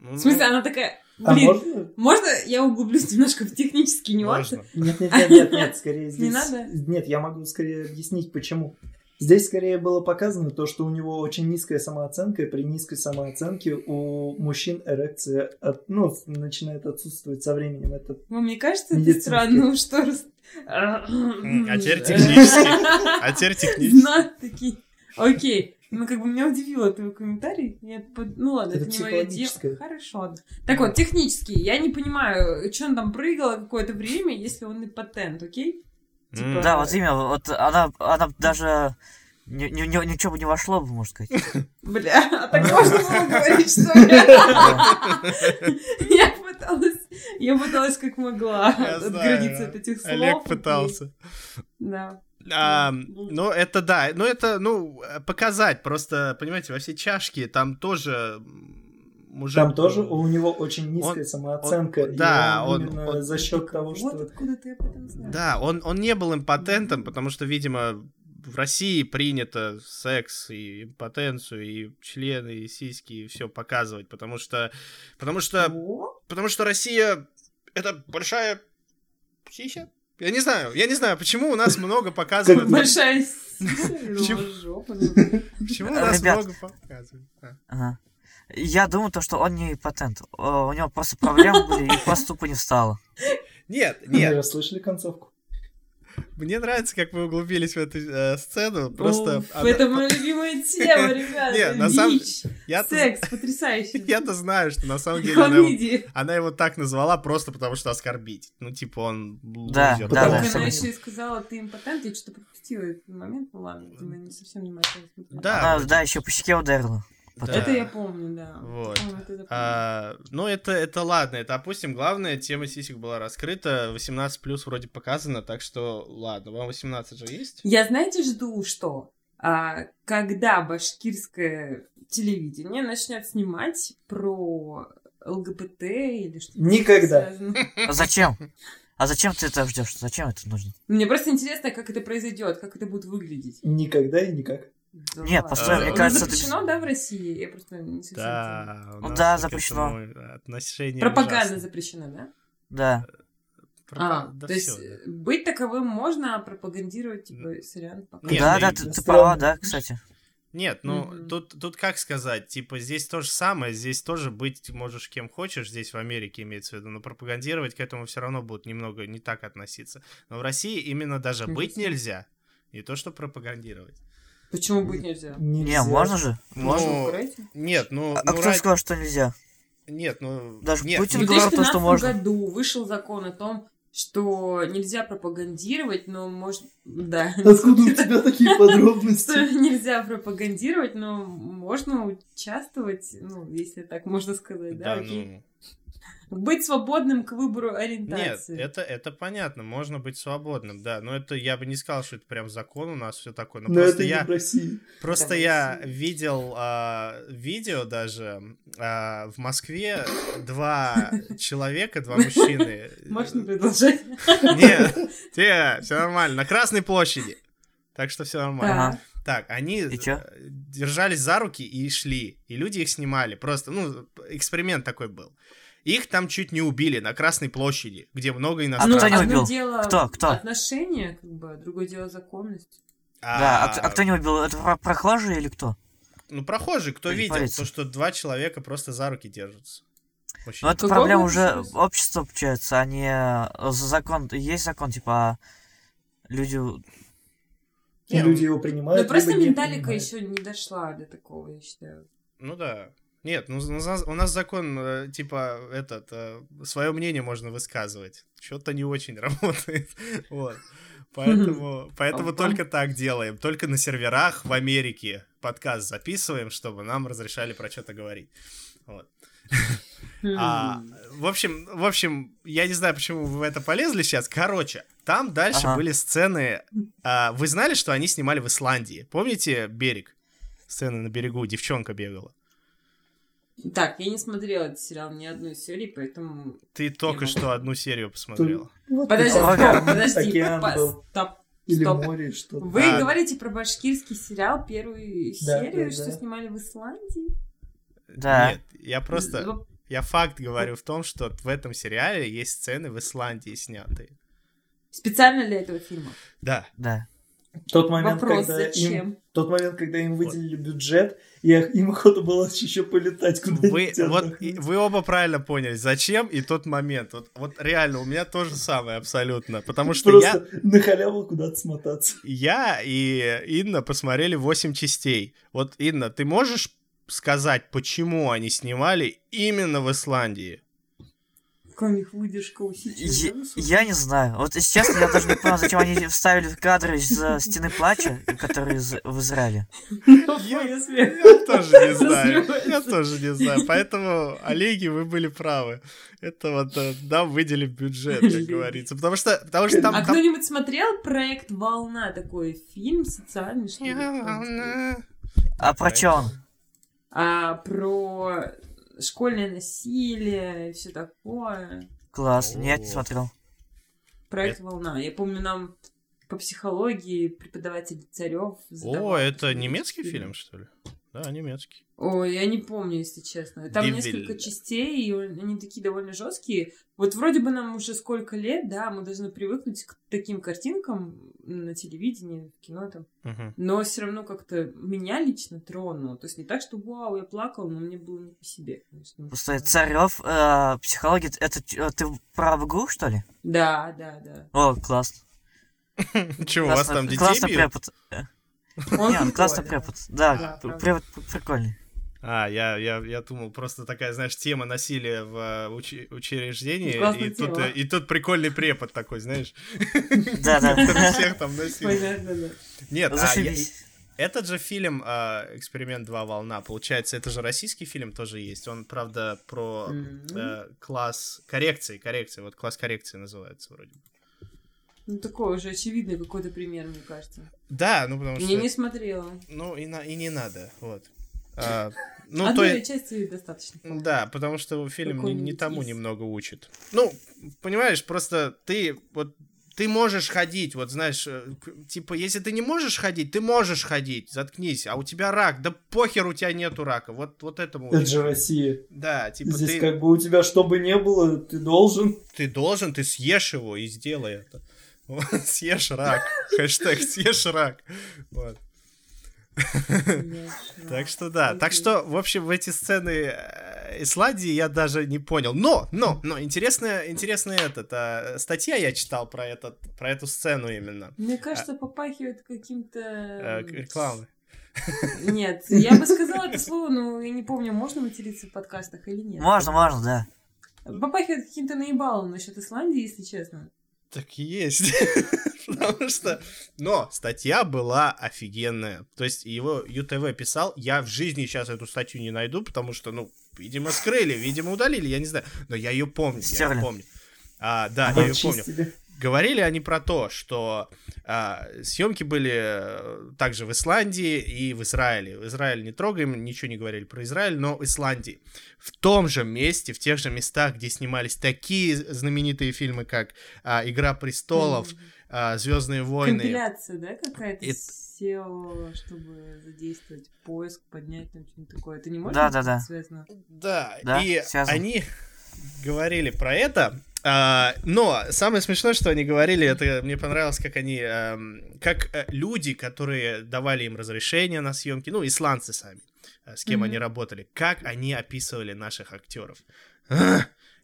Ну, В смысле, она такая, А блин, можно? можно я углублюсь немножко в технические нюансы? можно. Нет, нет, нет, нет, нет, скорее здесь... Не надо? Нет, я могу скорее объяснить, почему. Здесь скорее было показано то, что у него очень низкая самооценка, и при низкой самооценке у мужчин эрекция от, ну, начинает отсутствовать со временем. Это Ну, мне кажется, это странно, что раз... А теперь технически. А теперь технически. Такие. Окей. Ну, как бы меня удивило твой комментарий. Я под- Ну ладно, Это это, не мое дело. Хорошо. ладно. Так вот, технически, я не понимаю, что он там прыгала какое-то время, если он и патент, окей? М. Да, вот именно, вот она, она даже ни- ни- ни- ничего бы не вошло бы, можно сказать. Бля, а так можно было говорить, что ли? Я пыталась, я пыталась как могла Я знаю, отгородиться от этих слов. Олег пытался. Да. А, Ну. это да, ну, это, ну, показать, просто, понимаете, во все чашки, там тоже мужик... там тоже у него очень низкая он- самооценка. он- да, он он- за счет того, Вот что откуда ты об этом знаешь. Да, он, он не был импотентом, потому что, видимо, в России принято секс и импотенцию, и члены, и сиськи, и все показывать, потому что, потому что, О, потому что Россия это большая сися. Я не знаю, я не знаю, почему у нас много показывают. Большая Почему? жопа. Почему у нас много показывают? Я думаю, то, что он не патент. О, У него просто проблемы были, и просто тупо не встало. Нет, Вы нет, расслышали концовку? мне нравится, как вы углубились в эту э, сцену. Просто Уф, она- Это моя любимая тема, ребята. Не, на самом- я-то, секс, потрясающий. я-то знаю, что на самом деле она его, она его так назвала просто потому, что оскорбить. Ну, типа, он Да, да, да. Она еще и сказала, ты импотент, я что-то пропустила этот момент, ну ладно, не совсем смотрела. Да, да, еще по щеке ударила. Да. Это я помню, да. Вот. По-моему, это помню. А, ну, это, это ладно, это опустим. Главное, тема сисек была раскрыта, 18 плюс вроде показано, так что ладно, вам 18 же есть? Я, знаете, жду, что а, когда башкирское телевидение начнет снимать про ЛГБТ или что-то Никогда. А зачем? А зачем ты это ждешь? Зачем это нужно? Мне просто интересно, как это произойдет, как это будет выглядеть. Никогда и никак. Нет, постой, мне кажется, это запрещено, да, в России? Я просто не совсем. Да, у Ну нас да, запрещено. Отношение Пропаганда запрещена, да? Да. Пропа- А, да то есть всё, э, да. быть таковым можно, а пропагандировать, типа, сериал пока. Нет, да, ну да, ты, ты права, да, кстати. Нет, ну Мгм. тут, тут как сказать, типа здесь то же самое, здесь тоже быть можешь кем хочешь, здесь в Америке имеется в виду, но пропагандировать к этому все равно будут немного не так относиться. Но в России именно даже быть нельзя, не то что пропагандировать. Почему быть нельзя? Нельзя. Не, можно же? Можно. Ну. Нет, ну, А ну, кто ради- сказал, что нельзя? нет, ну Даже нет, Путин ну, В говорил то, что 2015 можно. году вышел закон о том, что нельзя пропагандировать, но можно... Да. Откуда у тебя такие подробности? нельзя пропагандировать, но можно участвовать, ну, если так можно сказать, да, да, ну, Быть свободным к выбору Нет, ориентации. это, это понятно, можно быть свободным, да, но это я бы не сказал, что это прям закон у нас все такое, но Но просто это не я, в России. Просто Да, я Россия. видел а, видео даже а, в Москве два человека, два мужчины. Можно продолжать? Нет, те, все нормально. На Красной площади. Так что все нормально. Так, они держались за руки и шли. И люди их снимали. Просто, ну, эксперимент такой был. Их там чуть не убили на Красной площади, где много А иностранцев. кто не одно убил? дело Кто? Кто? отношения, как бы, другое дело законность. Да, а, кто- а кто не убил? Это про- прохожие или кто? Ну, прохожий, кто Или видел, полиция? то, что два человека просто за руки держатся. Очень Ну, это проблема уже общества, получается, а не э, за закон. Есть закон, типа, а люди... Не, люди его принимают. Ну, просто менталика еще не дошла до такого, я считаю. Ну да. Нет, ну у нас, у нас закон, э, типа, этот, свое мнение можно высказывать. Что-то не очень работает. Вот. Поэтому, поэтому только так делаем. Только на серверах в Америке подкаст записываем, чтобы нам разрешали про что-то говорить. Вот. А, в общем, в общем, я не знаю, почему вы в это полезли сейчас. Короче, там дальше Ага. были сцены. а, вы знали, что они снимали в Исландии? Помните берег? Сцены на берегу, девчонка бегала. Так, я не смотрела этот сериал ни одной серии, поэтому... Ты только могу. что одну серию посмотрела. Вот Подожди, стоп, подожди. Океан по- был. Стоп. Или Стоп. море, что-то. Вы А. говорите про башкирский сериал, первую Да, серию, да, что да. снимали в Исландии? Да. Нет, я просто... Ну, Я факт говорю в том, что в этом сериале есть сцены в Исландии снятые. Специально для этого фильма. Да. Да. Тот момент, Вопрос, когда им, зачем? тот момент, когда им выделили бюджет, и им охота было еще полетать куда-нибудь. Вы, вот, и- вы оба правильно поняли, зачем и тот момент. Вот, вот реально, у меня то же самое абсолютно. Потому что я, Просто на халяву куда-то смотаться. я и Инна посмотрели 8 частей. Вот, Инна, ты можешь сказать, почему они снимали именно в Исландии? У них выдержка Я, усечена. я не знаю. Вот если честно, я даже не понял, зачем они вставили кадры из э, стены плача, которые из- в Израиле. Я, я тоже не знаю. Я тоже не знаю. Поэтому, Олеги, вы были правы. Это вот э, нам выделили бюджет, как говорится. Потому что, потому что там... А там- кто-нибудь смотрел проект «Волна» такой фильм социальный, что ли? А про чё он? А про школьное насилие и все такое. Класс. Нет, не О. смотрел. Проект «Волна». Я помню, нам по психологии преподаватель Царев О, это немецкий фильм, что ли? Да, немецкий. Ой, я не помню, если честно. Там Дивиль. несколько частей, и он- они такие довольно жесткие. Вот вроде бы нам уже сколько лет, да, мы должны привыкнуть к таким картинкам на телевидении, в кино там. Мгм. Но все равно как-то меня лично тронуло. То есть не так, что вау, я плакала, но мне было не по себе, конечно. Просто Царев, э, психология, это э, ты про ВГУ, что ли? Да, да, да. О, класс. Че, у вас Классно- там детей бьют? Он Не, он классный прикольный. препод. Да, препод прикольный. А, я, я, я думал, просто такая, знаешь, тема насилия в э, учи- учреждении, и тут, тема. и тут прикольный препод такой, знаешь, Да-да. всех там да. Нет, а. Этот же фильм а, «Эксперимент 2. Волна», получается, это же российский фильм тоже есть. Он, правда, про э, класс коррекции, коррекции, вот класс коррекции называется вроде бы. Ну, такой уже очевидный какой-то пример, мне кажется. Да, ну потому что... Я не смотрела. Ну и, на... и не надо, вот. А, ну, то Одной есть... части достаточно. Да, потому что фильм не, не тому из. немного учит. Ну, понимаешь, просто ты вот ты можешь ходить, вот знаешь, э, типа, если ты не можешь ходить, ты можешь ходить, заткнись, а у тебя рак, да похер, у тебя нету рака, вот, вот этому. Это же Россия. Да, типа, Здесь ты, как бы у тебя что бы ни было, ты должен. ты должен, ты съешь его и сделай это. Вот, съешь рак. Хэштег съешь рак. Вот. Так что да. Так что, в общем, в эти сцены э, Исландии я даже не понял. Но, но, но, интересная, интересная этот, а, статья я читал про, этот, про эту сцену именно. Мне кажется, попахивает каким-то... Э, к- Рекламы. Нет, я бы сказала это слово, но я не помню, можно материться в подкастах или нет. Можно, можно, да. Попахивает каким-то наебалом насчет Исландии, если честно. Так и есть. Потому что... Но статья была офигенная. То есть его ЮТВ писал. Я в жизни сейчас эту статью не найду, потому что, ну, видимо, скрыли, видимо, удалили, я не знаю. Но я ее помню, я её помню. А, да, я ее помню. Говорили они про то, что а, съемки были э, также в Исландии и в Израиле. В Израиле не трогаем, ничего не говорили про Израиль, но в Исландии. В том же месте, в тех же местах, где снимались такие знаменитые фильмы, как а, Игра престолов, а, Звездные войны. Компиляция, да, какая-то И- SEO, чтобы задействовать поиск, поднять там что-нибудь такое. Это не может Да, быть да, да. Да, связано? Да, и связано. они говорили про это. А, но самое смешное, что они говорили, это мне понравилось, как они, эм, как э, люди, которые давали им разрешение на съемки, ну, исландцы сами, э, с кем Мгм. они работали, как они описывали наших актеров.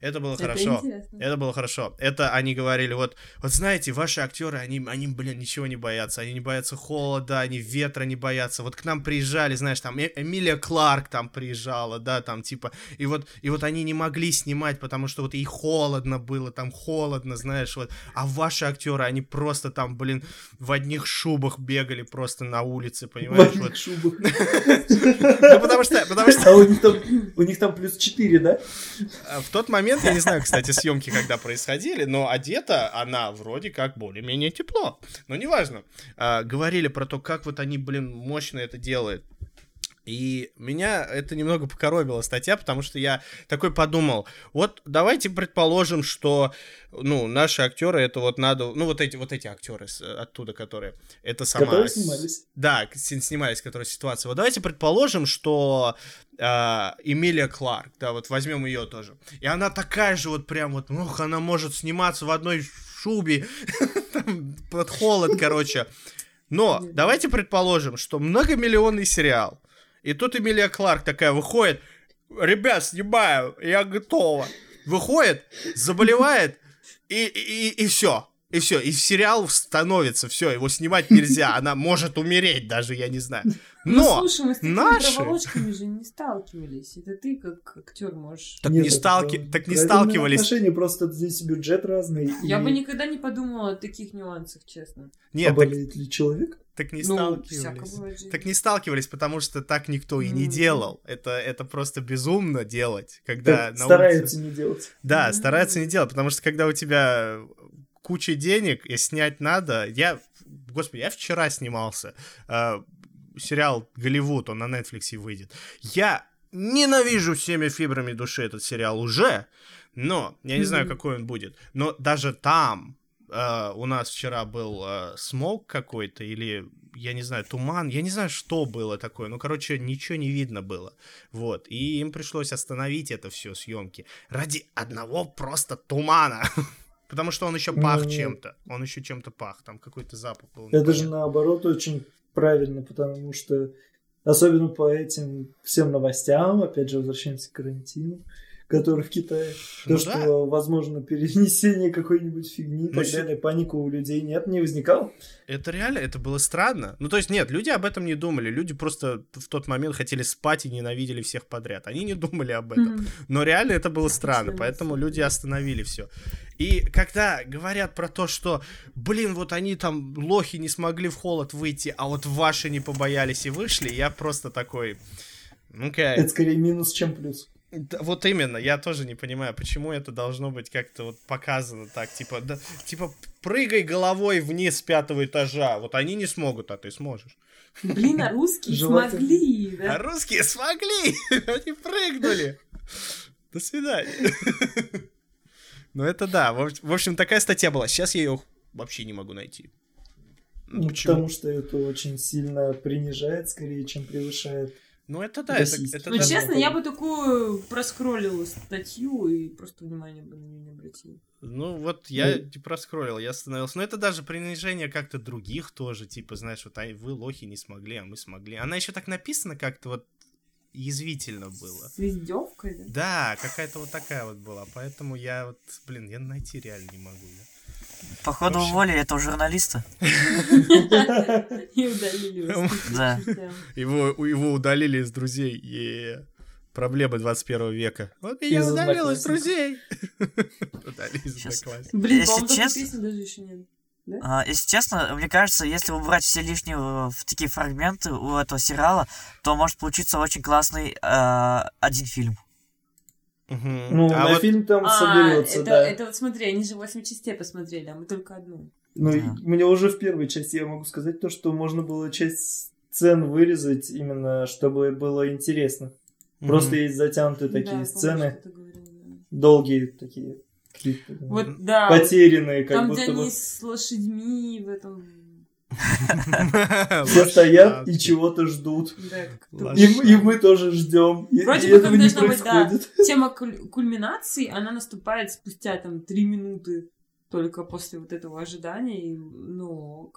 Это было Это хорошо. интересно. Это было хорошо. Это они говорили, вот, вот знаете, ваши актеры, они, они, блин, ничего не боятся. Они не боятся холода, они ветра не боятся. Вот к нам приезжали, знаешь, там Э- Эмилия Кларк там приезжала, да, там типа, и вот, и вот они не могли снимать, потому что вот и холодно было, там холодно, знаешь, вот. А ваши актеры, они просто там, блин, в одних шубах бегали просто на улице, В понимаешь? одних Вот. шубах. Ну, потому что, потому что А у них там, у них там плюс 4, да? А, В тот момент, я не знаю, кстати, съемки когда происходили, но одета она вроде как более-менее тепло. Но неважно. А, говорили про то, как вот они, блин, мощно это делают. И меня это немного покоробило статья, потому что я такой подумал, вот давайте предположим, что, ну, наши актеры, это вот надо, ну, вот эти, вот эти актеры оттуда, которые, это сама... Которые снимались. Да, снимались, которые ситуация. Вот давайте предположим, что а, Эмилия Кларк, да, вот возьмем ее тоже. И она такая же вот прям вот, ух, она может сниматься в одной шубе, под холод, короче. Но давайте предположим, что многомиллионный сериал. И тут Эмилия Кларк такая выходит, ребят, снимаю, я готова. Выходит, заболевает, и, и, и все. И все, и сериал становится, все, его снимать нельзя, она может умереть даже, я не знаю. Ну, Но слушай, мы с такими наши- проволочками же не сталкивались. Это ты, как актер, можешь... так Нет, не, это сталки... про- так не это сталкивались. отношения, просто здесь бюджет разный. Я и бы никогда не подумала о таких нюансах, честно. Нет, так, Поболеет ли человек? так не ну, сталкивались. Так не сталкивались, потому что так никто и не делал. Это, это просто безумно делать, когда Так на стараются улице- не делать. Да, Мгм. стараются не делать, потому что когда у тебя куча денег и снять надо, я, господи, я вчера снимался, э, сериал Голливуд, он на Netflix выйдет. Я ненавижу всеми фибрами души этот сериал уже, но я не знаю, какой он будет. Но даже там э, у нас вчера был э, смог какой-то или я не знаю, туман, я не знаю, что было такое, ну, короче, ничего не видно было, вот, и им пришлось остановить это все съемки ради одного просто тумана, потому что он еще пах Ну, чем-то, он еще чем-то пах, там какой-то запах был. Это же непонятный. наоборот очень правильно, потому что особенно по этим всем новостям, опять же, возвращаемся к карантину, который в Китае, Ну то, да. что возможно перенесение какой-нибудь фигни и Ну, так далее, паника у людей нет, не возникало. Это реально, это было странно. Ну, то есть, нет, люди об этом не думали. Люди просто в тот момент хотели спать и ненавидели всех подряд. Они не думали об этом. Но реально это было странно, поэтому люди остановили все. И когда говорят про то, что, блин, вот они там, лохи, не смогли в холод выйти, а вот ваши не побоялись и вышли, я просто такой... Окей. Это скорее минус, чем плюс. Да, вот именно, я тоже не понимаю, почему это должно быть как-то вот показано так, типа, да, типа, прыгай головой вниз с пятого этажа, вот они не смогут, а ты сможешь. Блин, а русские Желательно. смогли, А да? русские смогли, они прыгнули. До свидания. Ну это да, в общ- в общем, такая статья была. Сейчас я ее вообще не могу найти. Ну, Почему? потому что это очень сильно принижает, скорее, чем превышает. Ну, это да, это, это Ну, честно, я бы такую проскроллила статью и просто внимания бы на нее не обратила. Ну, вот я Ну. типа проскроллил, я остановился. Но это даже принижение как-то других тоже, типа, знаешь, вот ай, вы лохи не смогли, а мы смогли. Она еще так написана как-то вот язвительно было. С издевкой, да? Да, какая-то вот такая вот была. Поэтому я вот, блин, я найти реально не могу. я. Походу Вообще. уволили этого журналиста. И удалили его. Да. Да. Его, у- его удалили из друзей. Е. Проблемы 21 века. Вот меня удалил из друзей. Удалили из. Блин, Если честно- даже еще нет. А, Если честно, мне кажется, если убрать все лишние э, в такие фрагменты у этого сериала, то может получиться очень классный э, один фильм. Ну, А на вот фильм там А, соберется, это, да. это вот смотри, они же 8 частей посмотрели, а мы только одну. Ну, Да. мне уже в первой части я могу сказать то, что можно было часть сцен вырезать именно, чтобы было интересно. мгм. Просто есть затянутые Да, такие помню, сцены, да. долгие такие. Вот, да. Потерянные, как Там, будто где бы. они с лошадьми в этом... Все стоят и чего-то ждут. И, мы тоже ждем. Вроде бы как не должна быть, да. Тема куль- кульминации, она наступает спустя там три минуты только после вот этого ожидания. Ну,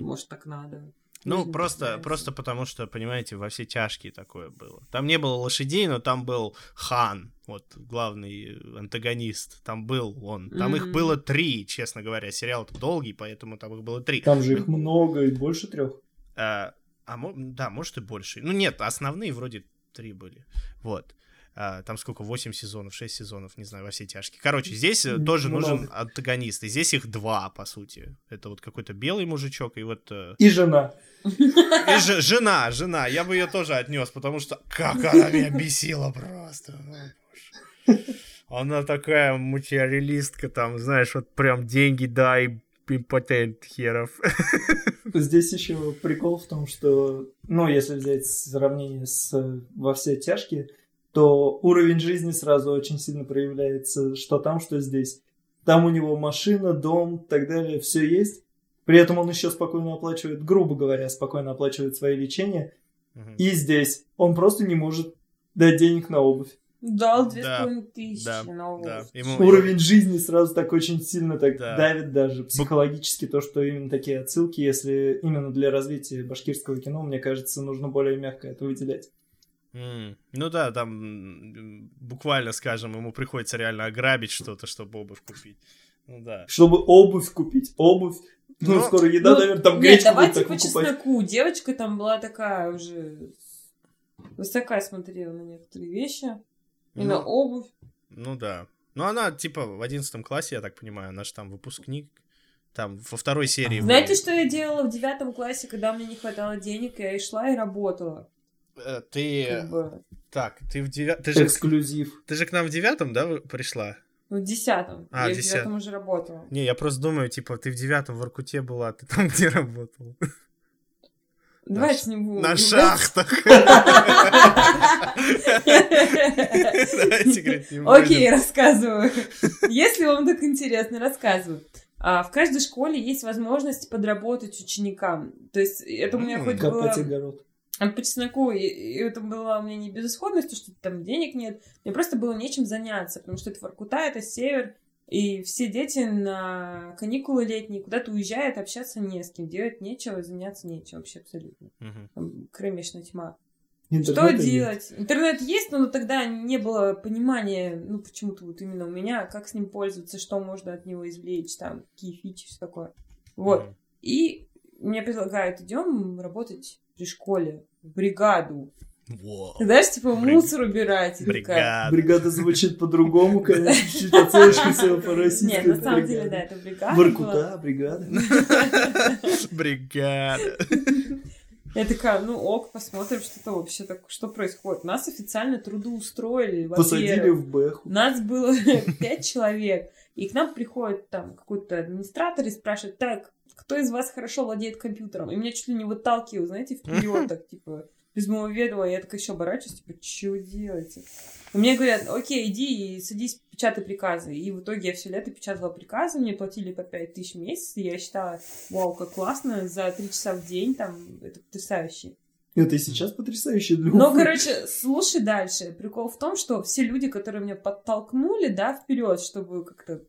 может, так надо. Ну, просто, просто потому что, понимаете, во все тяжкие такое было. Там не было лошадей, но там был хан, вот главный антагонист. Там был он. Там их Мгм. было три, честно говоря. Сериал долгий, поэтому там их было три. Там же их много и больше трех. А, а мо- да, может и больше. Ну нет, основные вроде три были. Вот. А, там сколько? 8 сезонов, 6 сезонов, не знаю, во все тяжкие. Короче, здесь э, тоже много. нужен антагонист. И здесь их два, по сути. Это вот какой-то белый мужичок и вот... э, И жена. И же- жена, жена, я бы ее тоже отнес, потому что как она меня бесила просто. Она такая материалистка, там, знаешь, вот прям деньги дай, импотент херов. Здесь еще прикол в том, что, ну, если взять сравнение с э, «Во все тяжкие», то уровень жизни сразу очень сильно проявляется, что там, что здесь. Там у него машина, дом, так далее, все есть. При этом он еще спокойно оплачивает, грубо говоря, спокойно оплачивает свои лечения. Мгм. И здесь он просто не может дать денег на обувь. Дал две Да, с половиной тысячи да, на обувь. да. Ему- Уровень жизни сразу так очень сильно так Да. давит даже психологически то, что именно такие отсылки, если именно для развития башкирского кино, мне кажется, нужно более мягко это выделять. М, Ну да, там буквально, скажем, ему приходится реально ограбить что-то, чтобы обувь купить. Ну да. Чтобы обувь купить, обувь, ну, Ну, скоро еда, Ну, наверное, там Нет, гречку будут давайте по покупать. чесноку. Девочка там была такая уже... Высока смотрела на некоторые вещи. И Ну, на обувь. Ну да. Ну она типа в одиннадцатом классе, я так понимаю, она же там выпускник. Там во второй серии. Знаете, что я делала в девятом классе, когда мне не хватало денег, я и шла и работала. Э, Ты... Как бы, Так, ты в девятом... Ты же, Эксклюзив. ты же к нам в девятом, да, пришла? в десятом. А, я в десятом. девятом уже работала. Не, я просто думаю, типа, ты в девятом в Иркуте была, ты там где работала? Давайте не будем. На шахтах. Окей, рассказываю. Если вам так интересно, рассказываю. А, в каждой школе есть возможность подработать ученикам. То есть это у меня хоть было по чесноку, и, и это было у меня не безысходность, что там денег нет. Мне просто было нечем заняться, потому что это Воркута, это север, и все дети на каникулы летние куда-то уезжают, общаться не с кем, делать нечего, заняться нечем вообще абсолютно. Мгм. Там кромешная тьма. Интернета Что нет. делать? Интернет есть, но тогда не было понимания, ну, почему-то вот именно у меня, как с ним пользоваться, что можно от него извлечь, там, какие фичи, все такое. Вот. Мгм. И мне предлагают, идем работать при школе, в бригаду. Во. Знаешь, типа Бриг- мусор убирать. И такая, Бригада. Бригада звучит по-другому, конечно, чуть оценочка по-российски. Нет, на самом деле, да, это бригада была. Воркута, бригада. Бригада. Я такая, ну ок, посмотрим, что это вообще так, что происходит. Нас официально трудоустроили, Посадили в бэху. Нас было пять человек, и к нам приходит там какой-то администратор и спрашивает, так, кто из вас хорошо владеет компьютером? И меня чуть ли не выталкивают, знаете, вперед, так, типа, без моего ведома. Я такая еще оборачиваюсь, типа, вы делаете? И мне говорят, окей, иди и садись печатай приказы. И в итоге я все лето печатала приказы, мне платили по 5 тысяч в месяц, и я считала, вау, как классно, за 3 часа в день, там, это потрясающе. Это и сейчас потрясающе для Ну, короче, слушай дальше. Прикол в том, что все люди, которые меня подтолкнули, да, вперед, чтобы как-то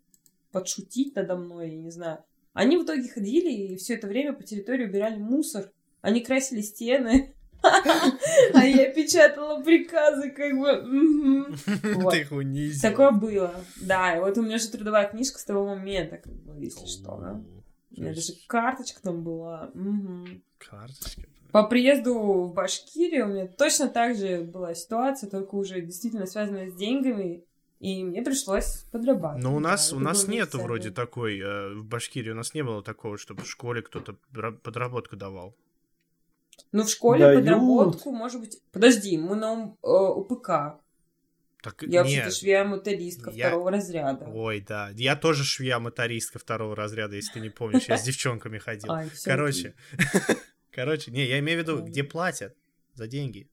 подшутить надо мной, я не знаю, они в итоге ходили и все это время по территории убирали мусор. Они красили стены. А я печатала приказы, как бы. Ты их унизил. Такое было. Да, и вот у меня же трудовая книжка с того момента, как бы, если что, да. У меня даже карточка там была. Карточка. По приезду в Башкирию у меня точно так же была ситуация, только уже действительно связанная с деньгами, и мне пришлось подрабатывать. Но у нас, да, у нас нету неофициально. вроде такой, э, в Башкирии у нас не было такого, чтобы в школе кто-то ра- подработку давал. Ну, в школе Дают. подработку, может быть... Подожди, мы на э, УПК. Так, Я нет. вообще-то швея-мотористка Я- второго разряда. Ой, да. Я тоже швея-мотористка второго разряда, если ты не помнишь. Я с девчонками ходил. Короче. Короче, не, я имею в виду, где платят за деньги.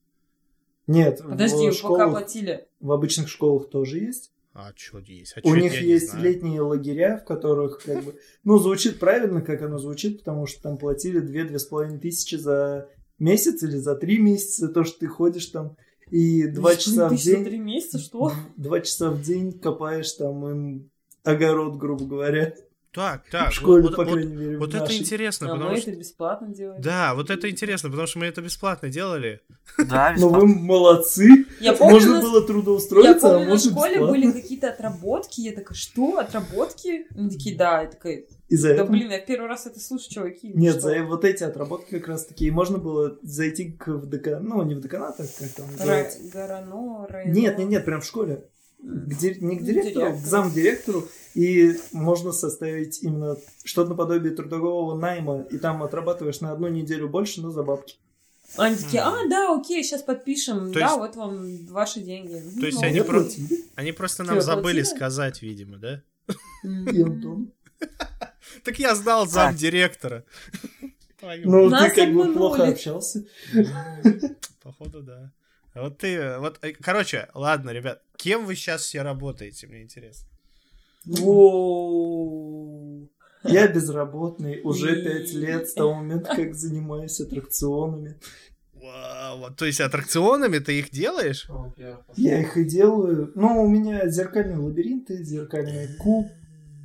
Нет, Подожди, в школах, платили. в обычных школах тоже есть. А что есть? А У них есть летние лагеря, в которых как бы... Ну, звучит правильно, как оно звучит, потому что там платили 2-2,5 тысячи за месяц или за три месяца, то, что ты ходишь там и два часа в день... три месяца, что? Два часа в день копаешь там им огород, грубо говоря. Так, так. в школе, вот, по вот- крайней мере, в вот это нашей. интересно, А мы потому что... это бесплатно делаем. Да, вот это интересно, потому что мы это бесплатно делали. Да, Ну, вы молодцы. Я помню, Можно на- было Я трудоустроиться, а помню, на может школе бесплатно. были какие-то отработки. Я такая, что, отработки? Они такие, да. Я такая, Из-за да этого... блин, я первый раз это слышу, чуваки. Нет, что? за вот эти отработки как раз таки. И можно было зайти к в декан... Ну, не в деканат, а как там Ра- называется. Горано, районо. Нет, нет, нет, прям в школе. К ди- Не к Ну, директору, директору. к замдиректору. И можно составить именно что-то наподобие трудового найма. И там отрабатываешь на одну неделю больше, но за бабки. Они такие, а, да, окей, сейчас подпишем. То да, есть- вот вам ваши деньги. То есть Ну, они Я про- платил. Они просто нам забыли платили? сказать, видимо, да? м. И Антон. Так я знал замдиректора. Твою Ну, Нас ты как бы обманули. плохо общался. Походу, да. Вот ты, вот, э, короче, ладно, ребят, кем вы сейчас все работаете, мне интересно. Воу. Я безработный уже пять лет с того момента, как занимаюсь аттракционами. Вау, вот, то есть аттракционами ты их делаешь? Я их и делаю. Ну, у меня зеркальные лабиринты, зеркальный куб,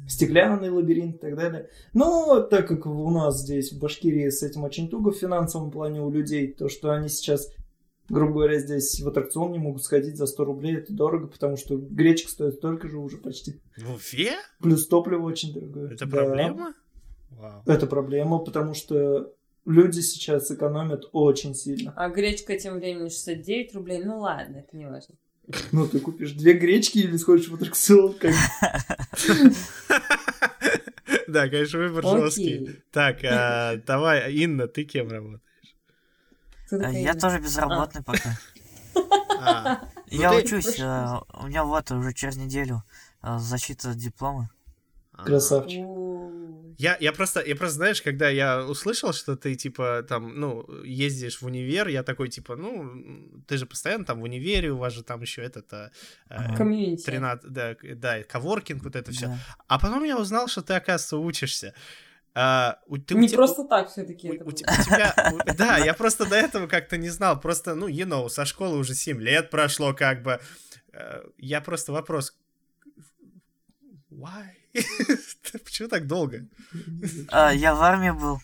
стеклянный лабиринт и так далее. Но так как у нас здесь, в Башкирии, с этим очень туго в финансовом плане у людей, то, что они сейчас, грубо говоря, здесь в аттракцион не могут сходить за 100 рублей, это дорого, потому что гречка стоит столько же уже почти. В Уфе? Плюс топливо очень дорогое. Это Да. проблема? Вау. Это проблема, потому что люди сейчас экономят очень сильно. А гречка тем временем 69 рублей. Ну ладно, это не важно. Ну, ты купишь две гречки или сходишь в аттракцион, как Да, конечно, выбор жесткий. Так, а, давай, Инна, ты кем работаешь? Э, Я тоже безработный пока. А, Я ты- учусь, э, у меня вот уже через неделю э, защита диплома. а. красавчик. Я, я просто, я просто, знаешь, когда я услышал, что ты, типа, там, ну, ездишь в универ, я такой, типа, ну, ты же постоянно там в универе, у вас же там еще этот, а, а, Комьюнити. 13, да, да, коворкинг, вот это все. Да. А потом я узнал, что ты, оказывается, учишься. А, у- ты, у Не те- просто так все-таки у, это у у тебя, у- да, я просто до этого как-то не знал, просто, ну, you know, со школы уже 7 лет прошло, как бы. Э, Я просто вопрос, why? Почему так долго? А, Я в армии был.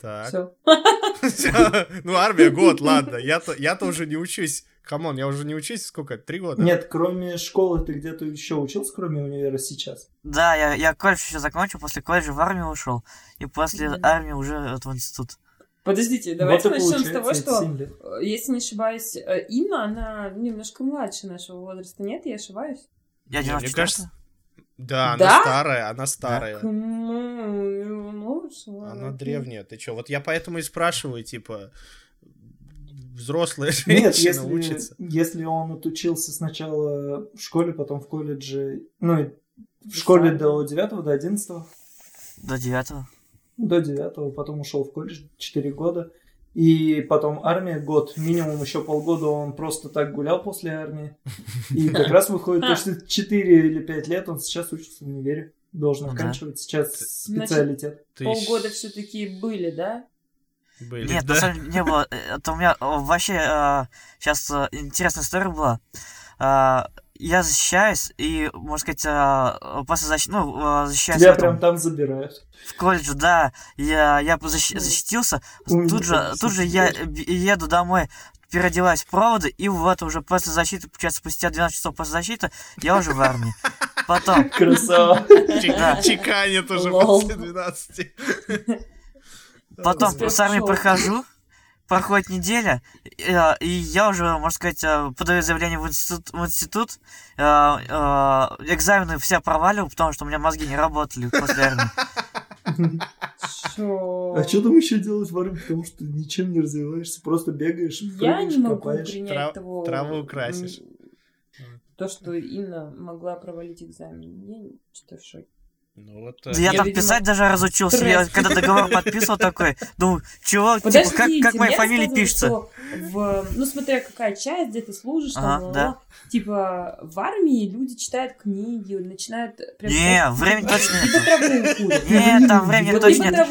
Так. Все. Ну, армия год, ладно. Я-то, я-то уже не учусь. Come on, я уже не учусь сколько? Три года? Нет, кроме школы ты где-то еще учился, кроме универа сейчас? Да, я, я колледж еще закончил, после колледжа в армию ушел, и после Мгм. армии уже вот в институт. Подождите, давайте Вот начнем с того, что, э, если не ошибаюсь, э, Инна, она немножко младше нашего возраста, нет? Я ошибаюсь? Я Не, мне 94 кажется, Да, она Да? старая, она старая. Так, ну, ну, что, Она древняя. Ты чё? Вот я поэтому и спрашиваю, типа, взрослая женщина Нет, если, учится. если он отучился сначала в школе, потом в колледже, ну, и в школе до 9 до 11 до 9 до 9 потом ушел в колледж 4 года, И потом армия год, минимум еще полгода он просто так гулял после армии. И как раз выходит, то, что 4 или 5 лет он сейчас учится в универе. Должен Ну да. оканчивать сейчас специалитет. Полгода все-таки были, да? были, Нет, да? на самом деле не было. Э, Это у меня э, вообще сейчас интересная история была. Я защищаюсь, и, можно сказать, э, после защиты, ну, э, защищаюсь Тебя прям там забирают. в колледже, да, я, я защ- защитился, Ой, тут же, тут же я еду домой, переодеваюсь в проводы, и вот уже после защиты, получается, спустя 12 часов после защиты, я уже в армии. Потом, Красава. Чек- Да. Чеканит уже Лол. после 12. потом с армии шел. прохожу, проходит неделя, и, э, и я уже, можно сказать, э, подаю заявление в институт, в институт э, экзамены все проваливал, потому что у меня мозги не работали после армии. А что там еще делать в армии? Потому что ничем не развиваешься, просто бегаешь, Я прыгаешь, не могу копаешь. принять того... траву красишь. То, что Инна могла провалить экзамен. Я что-то в шоке. Ну вот, Да я Я, там видимо, писать даже разучился. Я стресс. когда договор подписывал такой, думаю, чего, типа, как, как моя фамилия пишется? В, ну, смотря какая часть, где ты служишь, там, Ага, ла-ла-ла. да. типа, в армии люди читают книги, начинают... прям Не, читать времени точно. Нет, там времени Вот точно нет. Там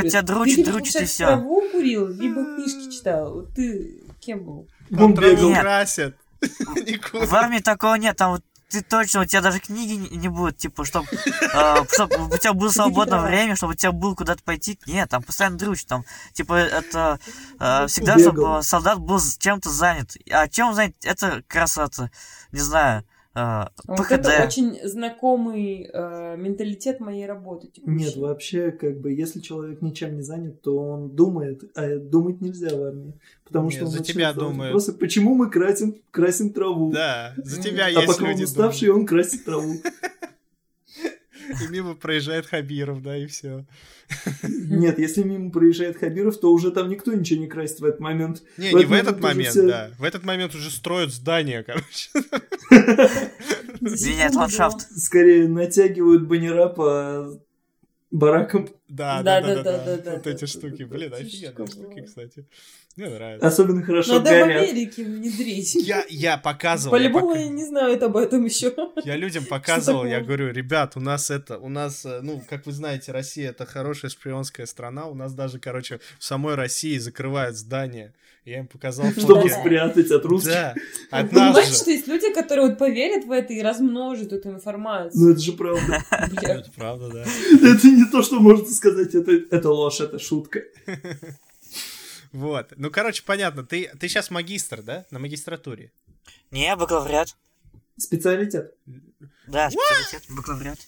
курят. тебя Ты дручит, дручит и все. траву курил, либо книжки читал. Вот Ты кем был? там Он бегал. Красят. Не. В армии такого нет, там вот ты точно, у тебя даже книги не, не будет, типа, чтобы чтоб у тебя было свободное время, чтобы у тебя было куда-то пойти. Нет, там постоянно дрючит, там, типа, это э, всегда, чтобы солдат был чем-то занят. А чем занят, это это, не знаю, э, Вот это ПХД. очень знакомый э, менталитет моей работы. текущей. Нет, вообще, как бы, если человек ничем не занят, то он думает, а думать нельзя в армии. Потому Нет, что он за тебя думают. вопросы, почему мы красим, красим траву? Да, за тебя а есть пока он люди уставший, он красит траву. думают. И мимо проезжает Хабиров, да, и все. Нет, если мимо проезжает Хабиров, то уже там никто ничего не красит в этот момент. Не, В не этот в этот момент всё- да. В этот момент уже строят здание, короче. Меняет ландшафт. Скорее натягивают баннера по баракам. Да, да, да, да, да. Да-да-да-да-да. Вот эти штуки. Блин, офигенные штуки, кстати. Мне нравится. Особенно хорошо Надо в горят. Америке внедрить. Я, я показывал. я По-любому пока- они не знают об этом еще. Я людям показывал, я говорю, ребят, у нас это, у нас, э, ну, как вы знаете, Россия это хорошая шпионская страна, у нас даже, короче, в самой России закрывают здания. Я им показал Чтобы фотки. Да. спрятать от русских. Да, Понимаешь, однажды. что есть люди, которые вот поверят в это и размножат эту Ну информацию. это же правда. Это правда, да. Это не то, что можно сказать, это, это ложь, это шутка. Вот. Ну, короче, понятно. Ты, ты сейчас магистр, да? На магистратуре. Не, бакалавриат. Специалитет. Да, специалитет, бакалавриат.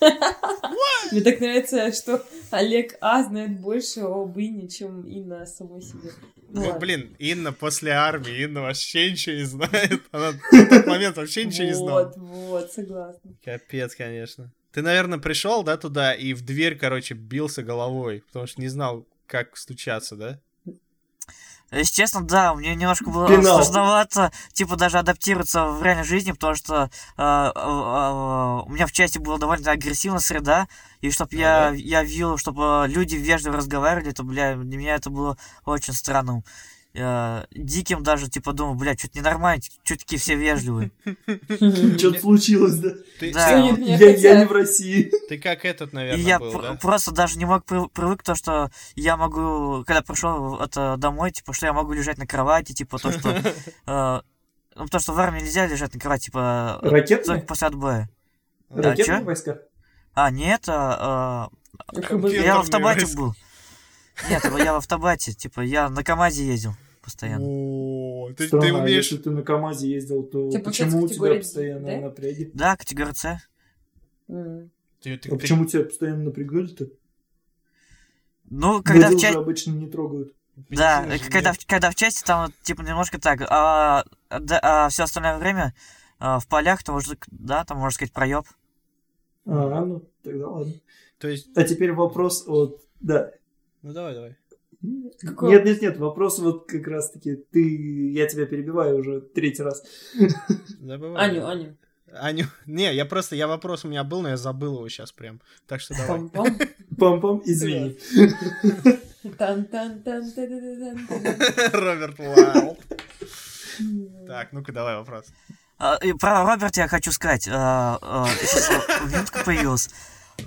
Мне так нравится, что Олег А знает больше об Ине, чем Инна о самой себе. Ну, Ну, блин, Инна после армии, Инна вообще ничего не знает. Она в тот момент вообще ничего не знала. Вот, вот, согласна. Капец, конечно. Ты, наверное, пришел, да, туда и в дверь, короче, бился головой, потому что не знал, как стучаться, да? Если честно, да, мне немножко было Пенал. сложновато, типа, даже адаптироваться в реальной жизни, потому что э, э, э, у меня в чате была довольно агрессивная среда, и чтобы я, я видел, чтобы люди вежливо разговаривали, то, бля, для меня это было очень странным. Э, диким даже, типа, думал, бля, что-то ненормально, что такие все вежливые. Что-то случилось, да? Я, не в России. ты как этот, наверное, я просто даже не мог прив- привык то, что я могу, когда пришел это домой, типа, что я могу лежать на кровати, типа, то, что... э, ну, потому что в армии нельзя лежать на кровати, типа, Ракетные? только после отбоя. Ракетные войска? А, нет, а, ХБЗ. я в автобате войска. был. Нет, я в автобате, типа, я на КамАЗе ездил постоянно. О, ты, ты Странно, а умеешь... если ты на КамАЗе ездил, то получается, почему у тебя постоянно да? напряги? Да, категория С. М. ты- ты- А ты- почему тебя постоянно напрягали-то? Ну, когда в Водил же части... обычно не трогают. Да, когда, в- когда в части там, вот, типа, немножко так, а, все остальное время а, в полях, там, можно, да, там, можно сказать, проеб. А, ну, тогда ладно. То есть... А теперь вопрос от... Да. Ну, давай, давай. Какой Нет, нет, нет, вопрос вот как раз-таки, ты, я тебя перебиваю уже третий раз. Да, бывает. Аню, Аню. Аню. Не, я просто, я вопрос у меня был, но я забыл его сейчас прям. Так что давай. Пам-пам. Пам-пам, извини. Тан-тан-тан-тан-тан-тан. Роберт Уайлд. Так, ну-ка давай вопрос. А, про Роберта я хочу сказать. а, а, минутка появилась.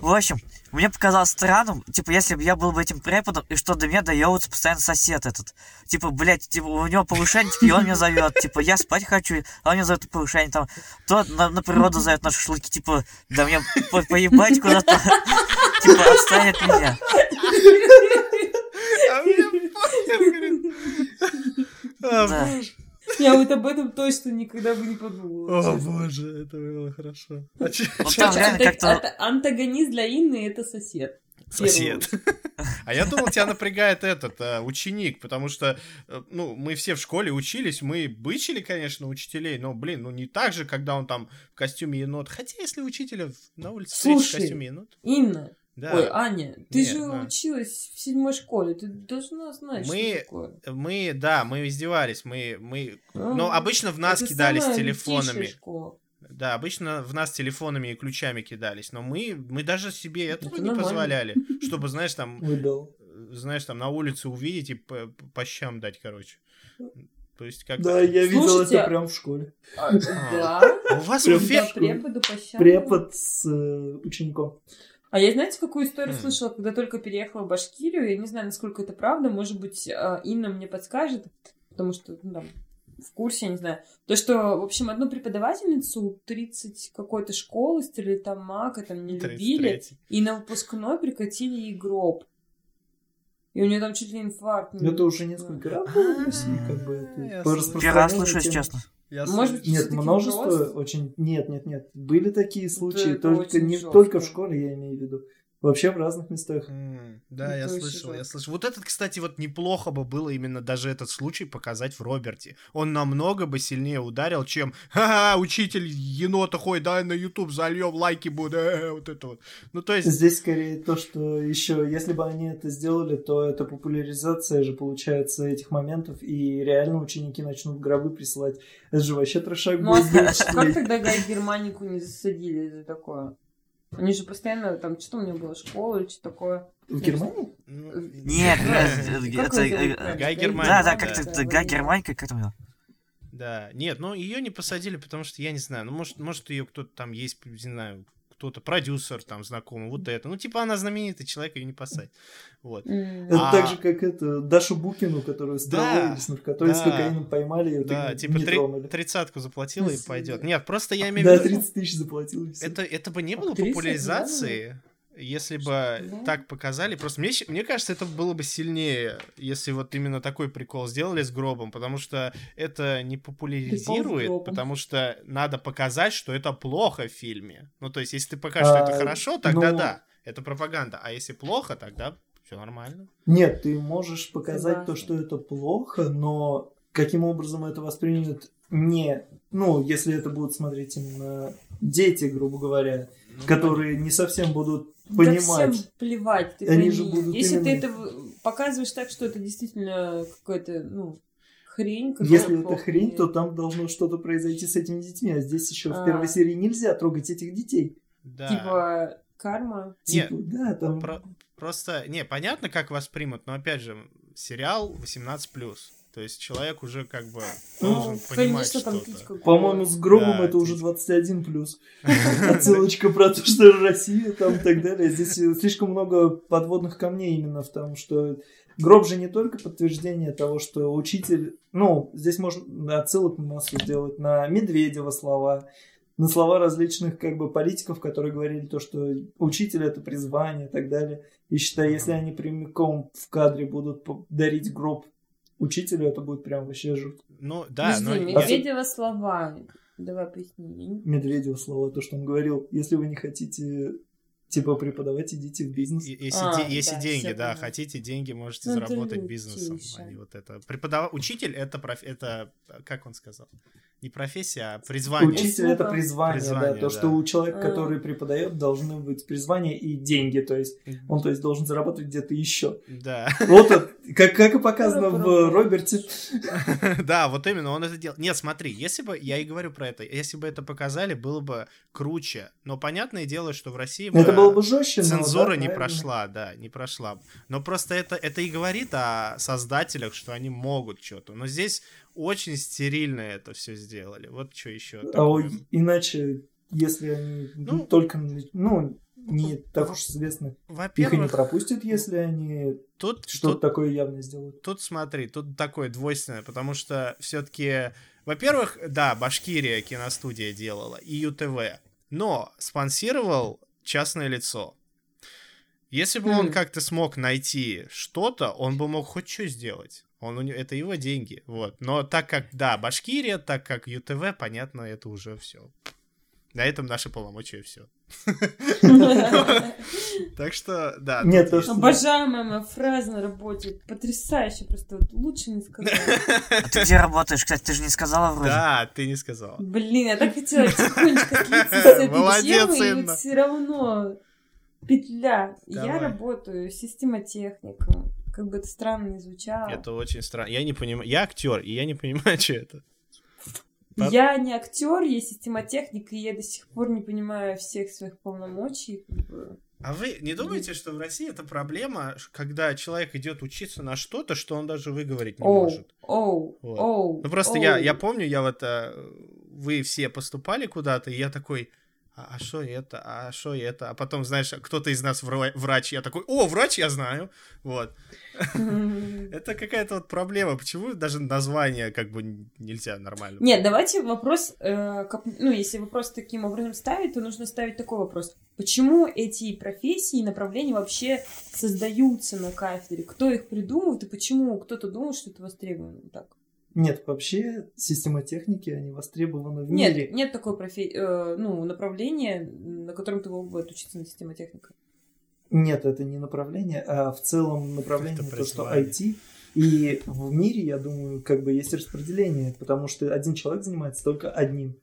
В общем, мне показалось странным, типа, если бы я был бы этим преподом, и что до меня доебывается постоянно сосед этот. Типа, блядь, типа, у него повышение, типа, и он меня зовет. Типа, я спать хочу, а он меня зовет повышение. Там, то на, на природу зовет на шашлыки, типа, да мне по- поебать куда-то. Типа, отстань от меня. А мне похер, говорит. А, Да. боже. Я вот об этом точно никогда бы не подумала. О, боже, это было хорошо. А ата- Антагонист для Инны это сосед. Сосед. А я думал, тебя напрягает этот э, ученик, потому что, э, ну, мы все в школе учились, мы бычили, конечно, учителей, но, блин, ну не так же, когда он там в костюме енот. Хотя, если учителя на улице в костюме енот, Инна, да. ой, Аня, ты Нет, же да. училась в седьмой школе, ты должна знать, Мы- что такое. Мы, да, мы издевались, мы, мы, А, но обычно в нас кидались телефонами. школа. Да, обычно в нас телефонами и ключами кидались, но мы, мы даже себе этого Это не нормально. позволяли, чтобы, знаешь, там, Выдал. э, знаешь, там на улице увидеть и по, по щам дать, короче. То есть как Да, я видел это прям в школе. А, Да, У вас в да, преподу по щам. Препод с э, учеником. А я знаете, какую историю М. слышала, когда только переехала в Башкирию? Я не знаю, насколько это правда. Может быть, а, Инна мне подскажет, потому что ну, там, в курсе, я не знаю. То, что, в общем, одну преподавательницу 30 какой-то школы, стерлитамака, там не любили, 33. и на выпускной прикатили ей гроб. И у нее там чуть ли инфаркт. не Это уже было. несколько раз было в России, как бы А, я раз слышу, если честно. Я Может быть, Нет, множество просто? очень... Нет, нет, нет. Были такие случаи, это только не жёстко. только в школе, я имею в виду. Вообще в разных местах. М, Да, я Это очень слышал, я жестко. слышал. Вот этот, кстати, вот неплохо бы было именно даже этот случай показать в Роберте. Он намного бы сильнее ударил, чем «Ха-ха, учитель енота ходит, дай на YouTube зальем, лайки будут, э, вот это вот. Ну, то есть, Здесь скорее то, что еще, если бы они это сделали, то это популяризация же получается этих моментов, и реально ученики начнут гробы присылать. Это же вообще трешак Ну, а будет для как тогда Гай Германику не засадили за такое? Они же постоянно, там, что у меня было, школа или что такое? В Германии? Нет, э, это... э? Гай Да, Германика, да, да. как-то это Гай да. Германика, как там его? Да, нет, ну ее не посадили, потому что я не знаю, ну может, может ее кто-то там есть, не знаю, кто-то продюсер там знакомый, вот это. Ну типа она знаменитый человек, ее не посадят. Вот. Это А- так же, как это, Дашу Букину, которую с Да, с наркотой, с да. кокаином поймали, и Да, типа не три- тронули. тридцатку заплатила и пойдет. Нет, просто я имею в Да, виду, 30 тысяч заплатил. это, это бы не было популяризации, если бы Да. так показали. Просто мне, мне кажется, это было бы сильнее, если вот именно такой прикол сделали с гробом, потому что это не популяризирует, потому что надо показать, что это плохо в фильме. Ну, то есть, если ты покажешь, что это А, хорошо, тогда ну- да, это пропаганда. А если плохо, тогда все нормально. Нет, ты можешь показать Согласна. то, что это плохо, но каким образом это воспримут не... Ну, если это будут смотреть именно дети, грубо говоря, Ну, которые не совсем будут Да понимать. всем плевать, ты Они пойми. же будут Если ты именно- это в- показываешь так, что это действительно какая-то, ну, хрень. Если это хрень, влияет. то там должно что-то произойти с этими детьми, а здесь еще в А. первой серии нельзя трогать этих детей. Да. Типа, карма. Не, Типа, да, там... Про- просто, не, понятно, как воспримут, но опять же, сериал 18+. То есть человек уже как бы Ну, должен понимать что-то. По-моему, с гробом Да, это уже типа. 21 плюс. Отсылочка про то, что Россия там и так далее. Здесь слишком много подводных камней именно в том, что гроб же не только подтверждение того, что учитель... Ну, здесь можно отсылок массу сделать на Медведева слова, на слова различных как бы политиков, которые говорили то, что учитель это призвание и так далее. И считаю, если они прямиком в кадре будут дарить гроб учителю, это будет прям вообще жутко. Ну, да, но... Подожди, я- Медведева слова. Давай поясни. Медведева слова, то, что он говорил. Если вы не хотите, типа, преподавать, идите в бизнес. И- Если, А, де- если да, деньги, да, понятно. хотите деньги, можете Ну, заработать бизнесом. лютейшее. а вот это. Преподав... Учитель это, проф... это, как он сказал, не профессия, а призвание. Учитель это призвание, Призвание, да. То, да. что у человека, А. который преподает, должны быть призвание и деньги. То есть он то есть, должен зарабатывать где-то еще. Да. Вот как, как и показано в. Роберте. Да, вот именно, он это делал. Нет, смотри, если бы, я и говорю про это, если бы это показали, было бы круче. Но понятное дело, что в России бы... Это было бы жестче, цензура да, не правильно. прошла, да, не прошла. Но просто это, это и говорит о создателях, что они могут что-то. Но здесь очень стерильно это все сделали. Вот что еще. А вот иначе, если они Ну, только, ну, не так уж известно, их и не Во-первых, пропустят, если они тут, что-то тут, такое явно сделают. тут смотри, тут такое двойственное, потому что все-таки, во-первых, да, Башкирия киностудия делала и ЮТВ, но спонсировал частное лицо. Если бы он Хм. как-то смог найти что-то, он бы мог хоть что сделать. Он, у него- это его деньги, вот. Но так как, да, Башкирия, так как ЮТВ, понятно, это уже все. На этом наши полномочия все. Так что, да. Нет, то, моя фраза на работе. Потрясающе, просто лучше не сказала. А ты где работаешь, кстати, ты же не сказала вроде. Да, ты не сказал. Блин, я так хотела тихонечко слиться с этой темы, и вот все равно петля. Я работаю системотехником. Как бы это странно не звучало. Это очень странно. Я не понимаю. Я актер, и я не понимаю, что это. Пап- Я не актер, я системотехник, и я до сих пор не понимаю всех своих полномочий. как бы. А вы не думаете, что в России это проблема, когда человек идет учиться на что-то, что он даже выговорить не Оу, может? оу, Вот. оу. Ну просто оу. я, я помню, я вот э, вы все поступали куда-то, и я такой, а что это, а что это? А потом, знаешь, кто-то из нас вра- врач, я такой, о, врач, я знаю. Вот. Это какая-то вот проблема. Почему даже название как бы нельзя нормально? Нет, давайте вопрос, э, ну, если вопрос таким образом ставить, то нужно ставить такой вопрос. Почему эти профессии и направления вообще создаются на кафедре? Кто их придумывает и почему кто-то думает, что это востребовано так? Нет, вообще системотехники, они востребованы в Нет, мире. нет такой профи... э, ну, направления, на котором ты мог бы отучиться на системотехника. Нет, это не направление, а в целом направление Это то, что. IT. И в мире, я думаю, как бы есть распределение, потому что один человек занимается только одним.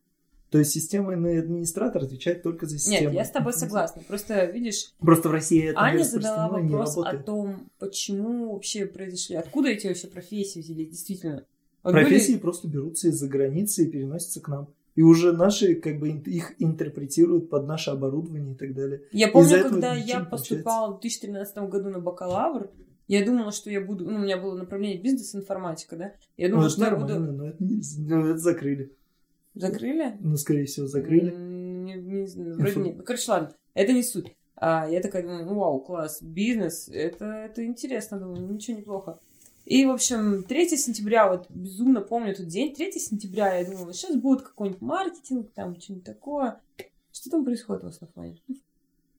То есть системный администратор отвечает только за систему. Нет, я с тобой согласна. Просто, видишь, Просто в России это Аня задала вопрос о том, почему вообще произошли, откуда эти вообще профессии взялись, действительно. Вот были- Профессии просто берутся из-за границы и переносятся к нам. И уже наши, как бы, их интерпретируют под наше оборудование и так далее. Я помню, когда я не поступала в 2013 году на бакалавр, я думала, что я буду... Ну, у меня было направление бизнес-информатика, да? Я Ну, думала, это что я буду... но это, не, ну, это закрыли. Закрыли? Ну, скорее всего, закрыли. Не, не знаю, вроде нет. Ну, короче, ладно, это не суть. А, я такая думаю, ну, вау, класс, бизнес, это, это интересно, думаю, ну, ничего неплохо. И, в общем, 3 сентября, вот безумно помню этот день, 3 сентября, я думала, сейчас будет какой-нибудь маркетинг, там, что-нибудь такое. Что там происходит у вас на фоне?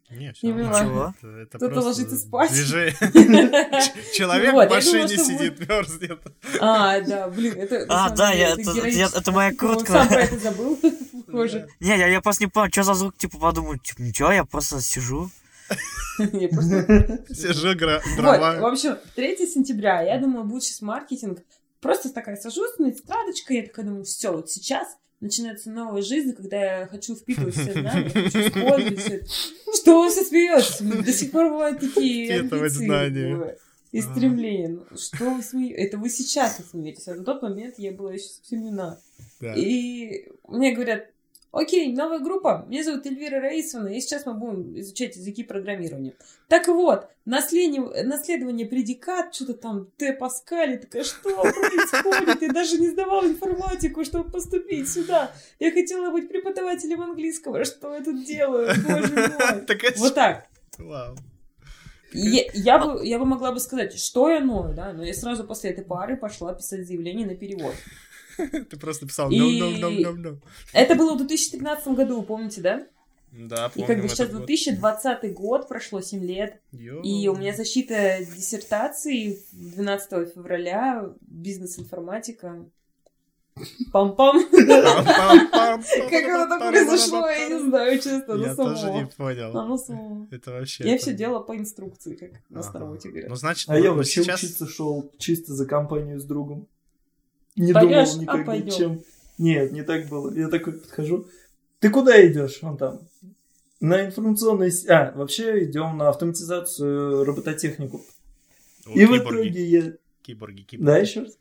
Нет, Не. Ничего. Это, это Кто-то ложится спать. движение. Человек Вот, в машине думала, сидит, мерзнет. А, да, блин, это... А, да, деле, я- это это- героично. я- это моя Ну, куртка. Сам про это забыл, похоже. Не, я, я просто не понял, что за звук, типа, подумал, типа, ничего, я просто сижу. Просто Сижу, Вот, в дрова. общем, 3 сентября, я думала, будет сейчас маркетинг. Просто такая сажусь на тетрадочкой, я такая думаю, все, вот сейчас начинается новая жизнь, когда я хочу впитывать все знания, хочу использовать. Что вы все смеетесь? До сих пор бывают такие амбиции, И стремления. Ну, что вы смеетесь? Это вы сейчас смеетесь, а на тот момент я была еще совсем юна. Да. И мне говорят, окей, новая группа, меня зовут Эльвира Раисовна, и сейчас мы будем изучать языки программирования. Так вот, наследие, наследование предикат, что-то там, Т. Паскаль, я такая, что происходит? Я даже не сдавала информатику, чтобы поступить сюда. Я хотела быть преподавателем английского, что я тут делаю, боже мой. Это Вот так. Вау. Я, я бы, я бы могла бы сказать, что я ною, да, но я сразу после этой пары пошла писать заявление на перевод. Ты просто писал И- no, no, no, no, no. Это было в 2013 году, вы помните, да? Да, И помним как бы сейчас год. 2020 год, прошло 7 лет, Йоу. и у меня защита диссертации 12 февраля, бизнес-информатика. Пам-пам. Как оно так произошло, я не знаю, честно, Я тоже не понял. Это вообще... Я все делала по инструкции, как на Ага. староте говорят. Ну, значит, А я ну, вообще учиться шел чисто за компанию с другом. Не Пойдёшь? думал А, никогда, пойдём. чем... Нет, не так было. Я такой подхожу. Ты куда идешь? Он там. На информационной... А, вообще идем на автоматизацию, робототехнику. О, И в киборги, итоге я... Киборги, киборги. Да, еще раз?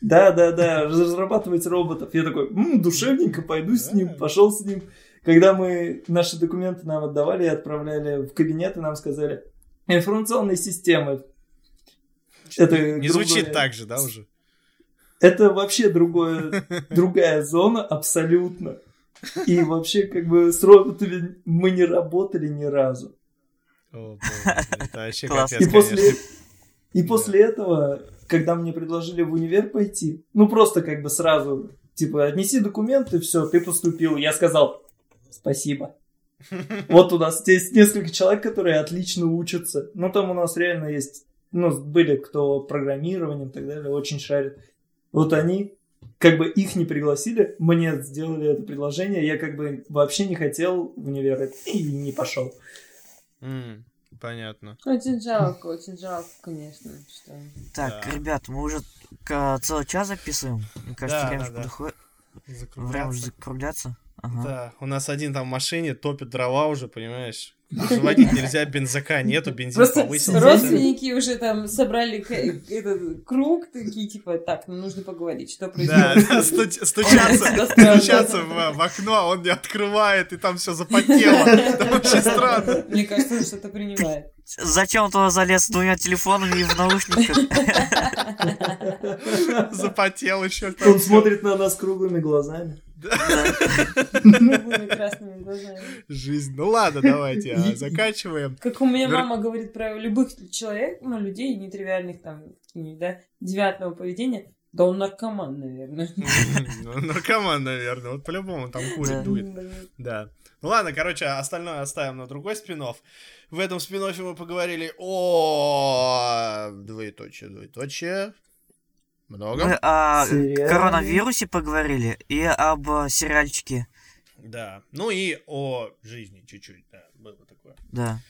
Да, да, да, разрабатывать роботов. Я такой, «М, душевненько, пойду с ним, пошел с ним. когда мы наши документы нам отдавали и отправляли в кабинет, и нам сказали, информационные системы. Это не другое... звучит так же, да, уже? Это вообще другое, другая зона абсолютно. И вообще, как бы, с роботами мы не работали ни разу. О, это вообще капец, и после, и после этого, когда мне предложили в универ пойти, ну просто как бы сразу, типа, отнеси документы, все, ты поступил. Я сказал, спасибо. Вот у нас есть несколько человек, которые отлично учатся. Ну, там у нас реально есть, ну, были кто программированием и так далее, очень шарит. Вот они, как бы их не пригласили, мне сделали это предложение, я как бы вообще не хотел в универ и не пошел. Mm, понятно. Очень жалко, очень жалко, конечно. Что... Так, да. ребят, мы уже целый час записываем. Мне кажется, да, время да, да. подходит. Время уже закругляться. Ага. Да, у нас один там в машине топит дрова уже, понимаешь? Заводить нельзя, бензака нету, бензин Просто повысился. родственники уже там собрали этот круг, такие типа, так, ну нужно поговорить, что происходит. Да, стучаться, стучаться в, окно, а он не открывает, и там все запотело. Это очень странно. Мне кажется, он что-то принимает. Зачем он туда залез с двумя телефонами и в наушниках? Запотел еще. Он смотрит на нас круглыми глазами. Красными глазами. Жизнь. Ну ладно, давайте, а, заканчиваем. Как у меня мама говорит про любых человек, ну, людей нетривиальных там, да, девятного поведения, да он наркоман, наверное. Ну, наркоман, наверное. Вот по-любому там курит дует. Да. Ну ладно, короче, остальное оставим на другой спин -офф. В этом спин мы поговорили о двоеточие, двоеточие, много. Мы о коронавирусе поговорили и об сериальчике. Да. Ну и о жизни чуть-чуть, да, было такое. Да.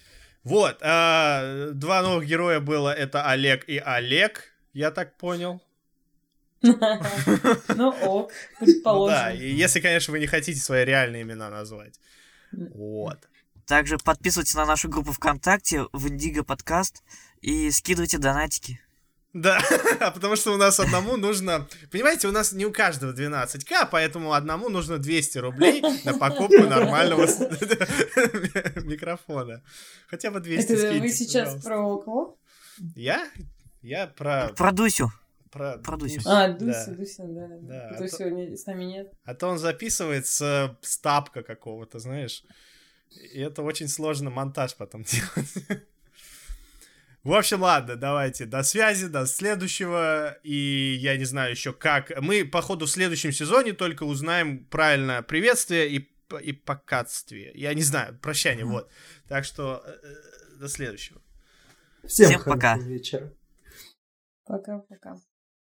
Вот, а, два новых героя было, это Олег и Олег, я так понял. Ну ок, предположим. Да, и если, конечно, вы не хотите свои реальные имена назвать. Вот. Также подписывайтесь на нашу группу ВКонтакте, в Индиго подкаст, и скидывайте донатики. Да, а потому что у нас одному нужно... Понимаете, у нас не у каждого 12к, поэтому одному нужно 200 рублей на покупку нормального микрофона. Хотя бы 200 Это вы сейчас про кого? Я? Я про... Про Дусю. Про, про Дусю. А, Дуся, да. Дуся, да. да. А то сегодня с нами нет. А то он записывает с, с тапка какого-то, знаешь. И это очень сложно монтаж потом делать. В общем, ладно, давайте до связи, до следующего. И я не знаю еще как. Мы, походу, в следующем сезоне только узнаем правильное приветствие и, и покатствие. Я не знаю, прощание, mm-hmm. вот. Так что э, э, до следующего. Всем, Всем пока. вечера. Пока-пока.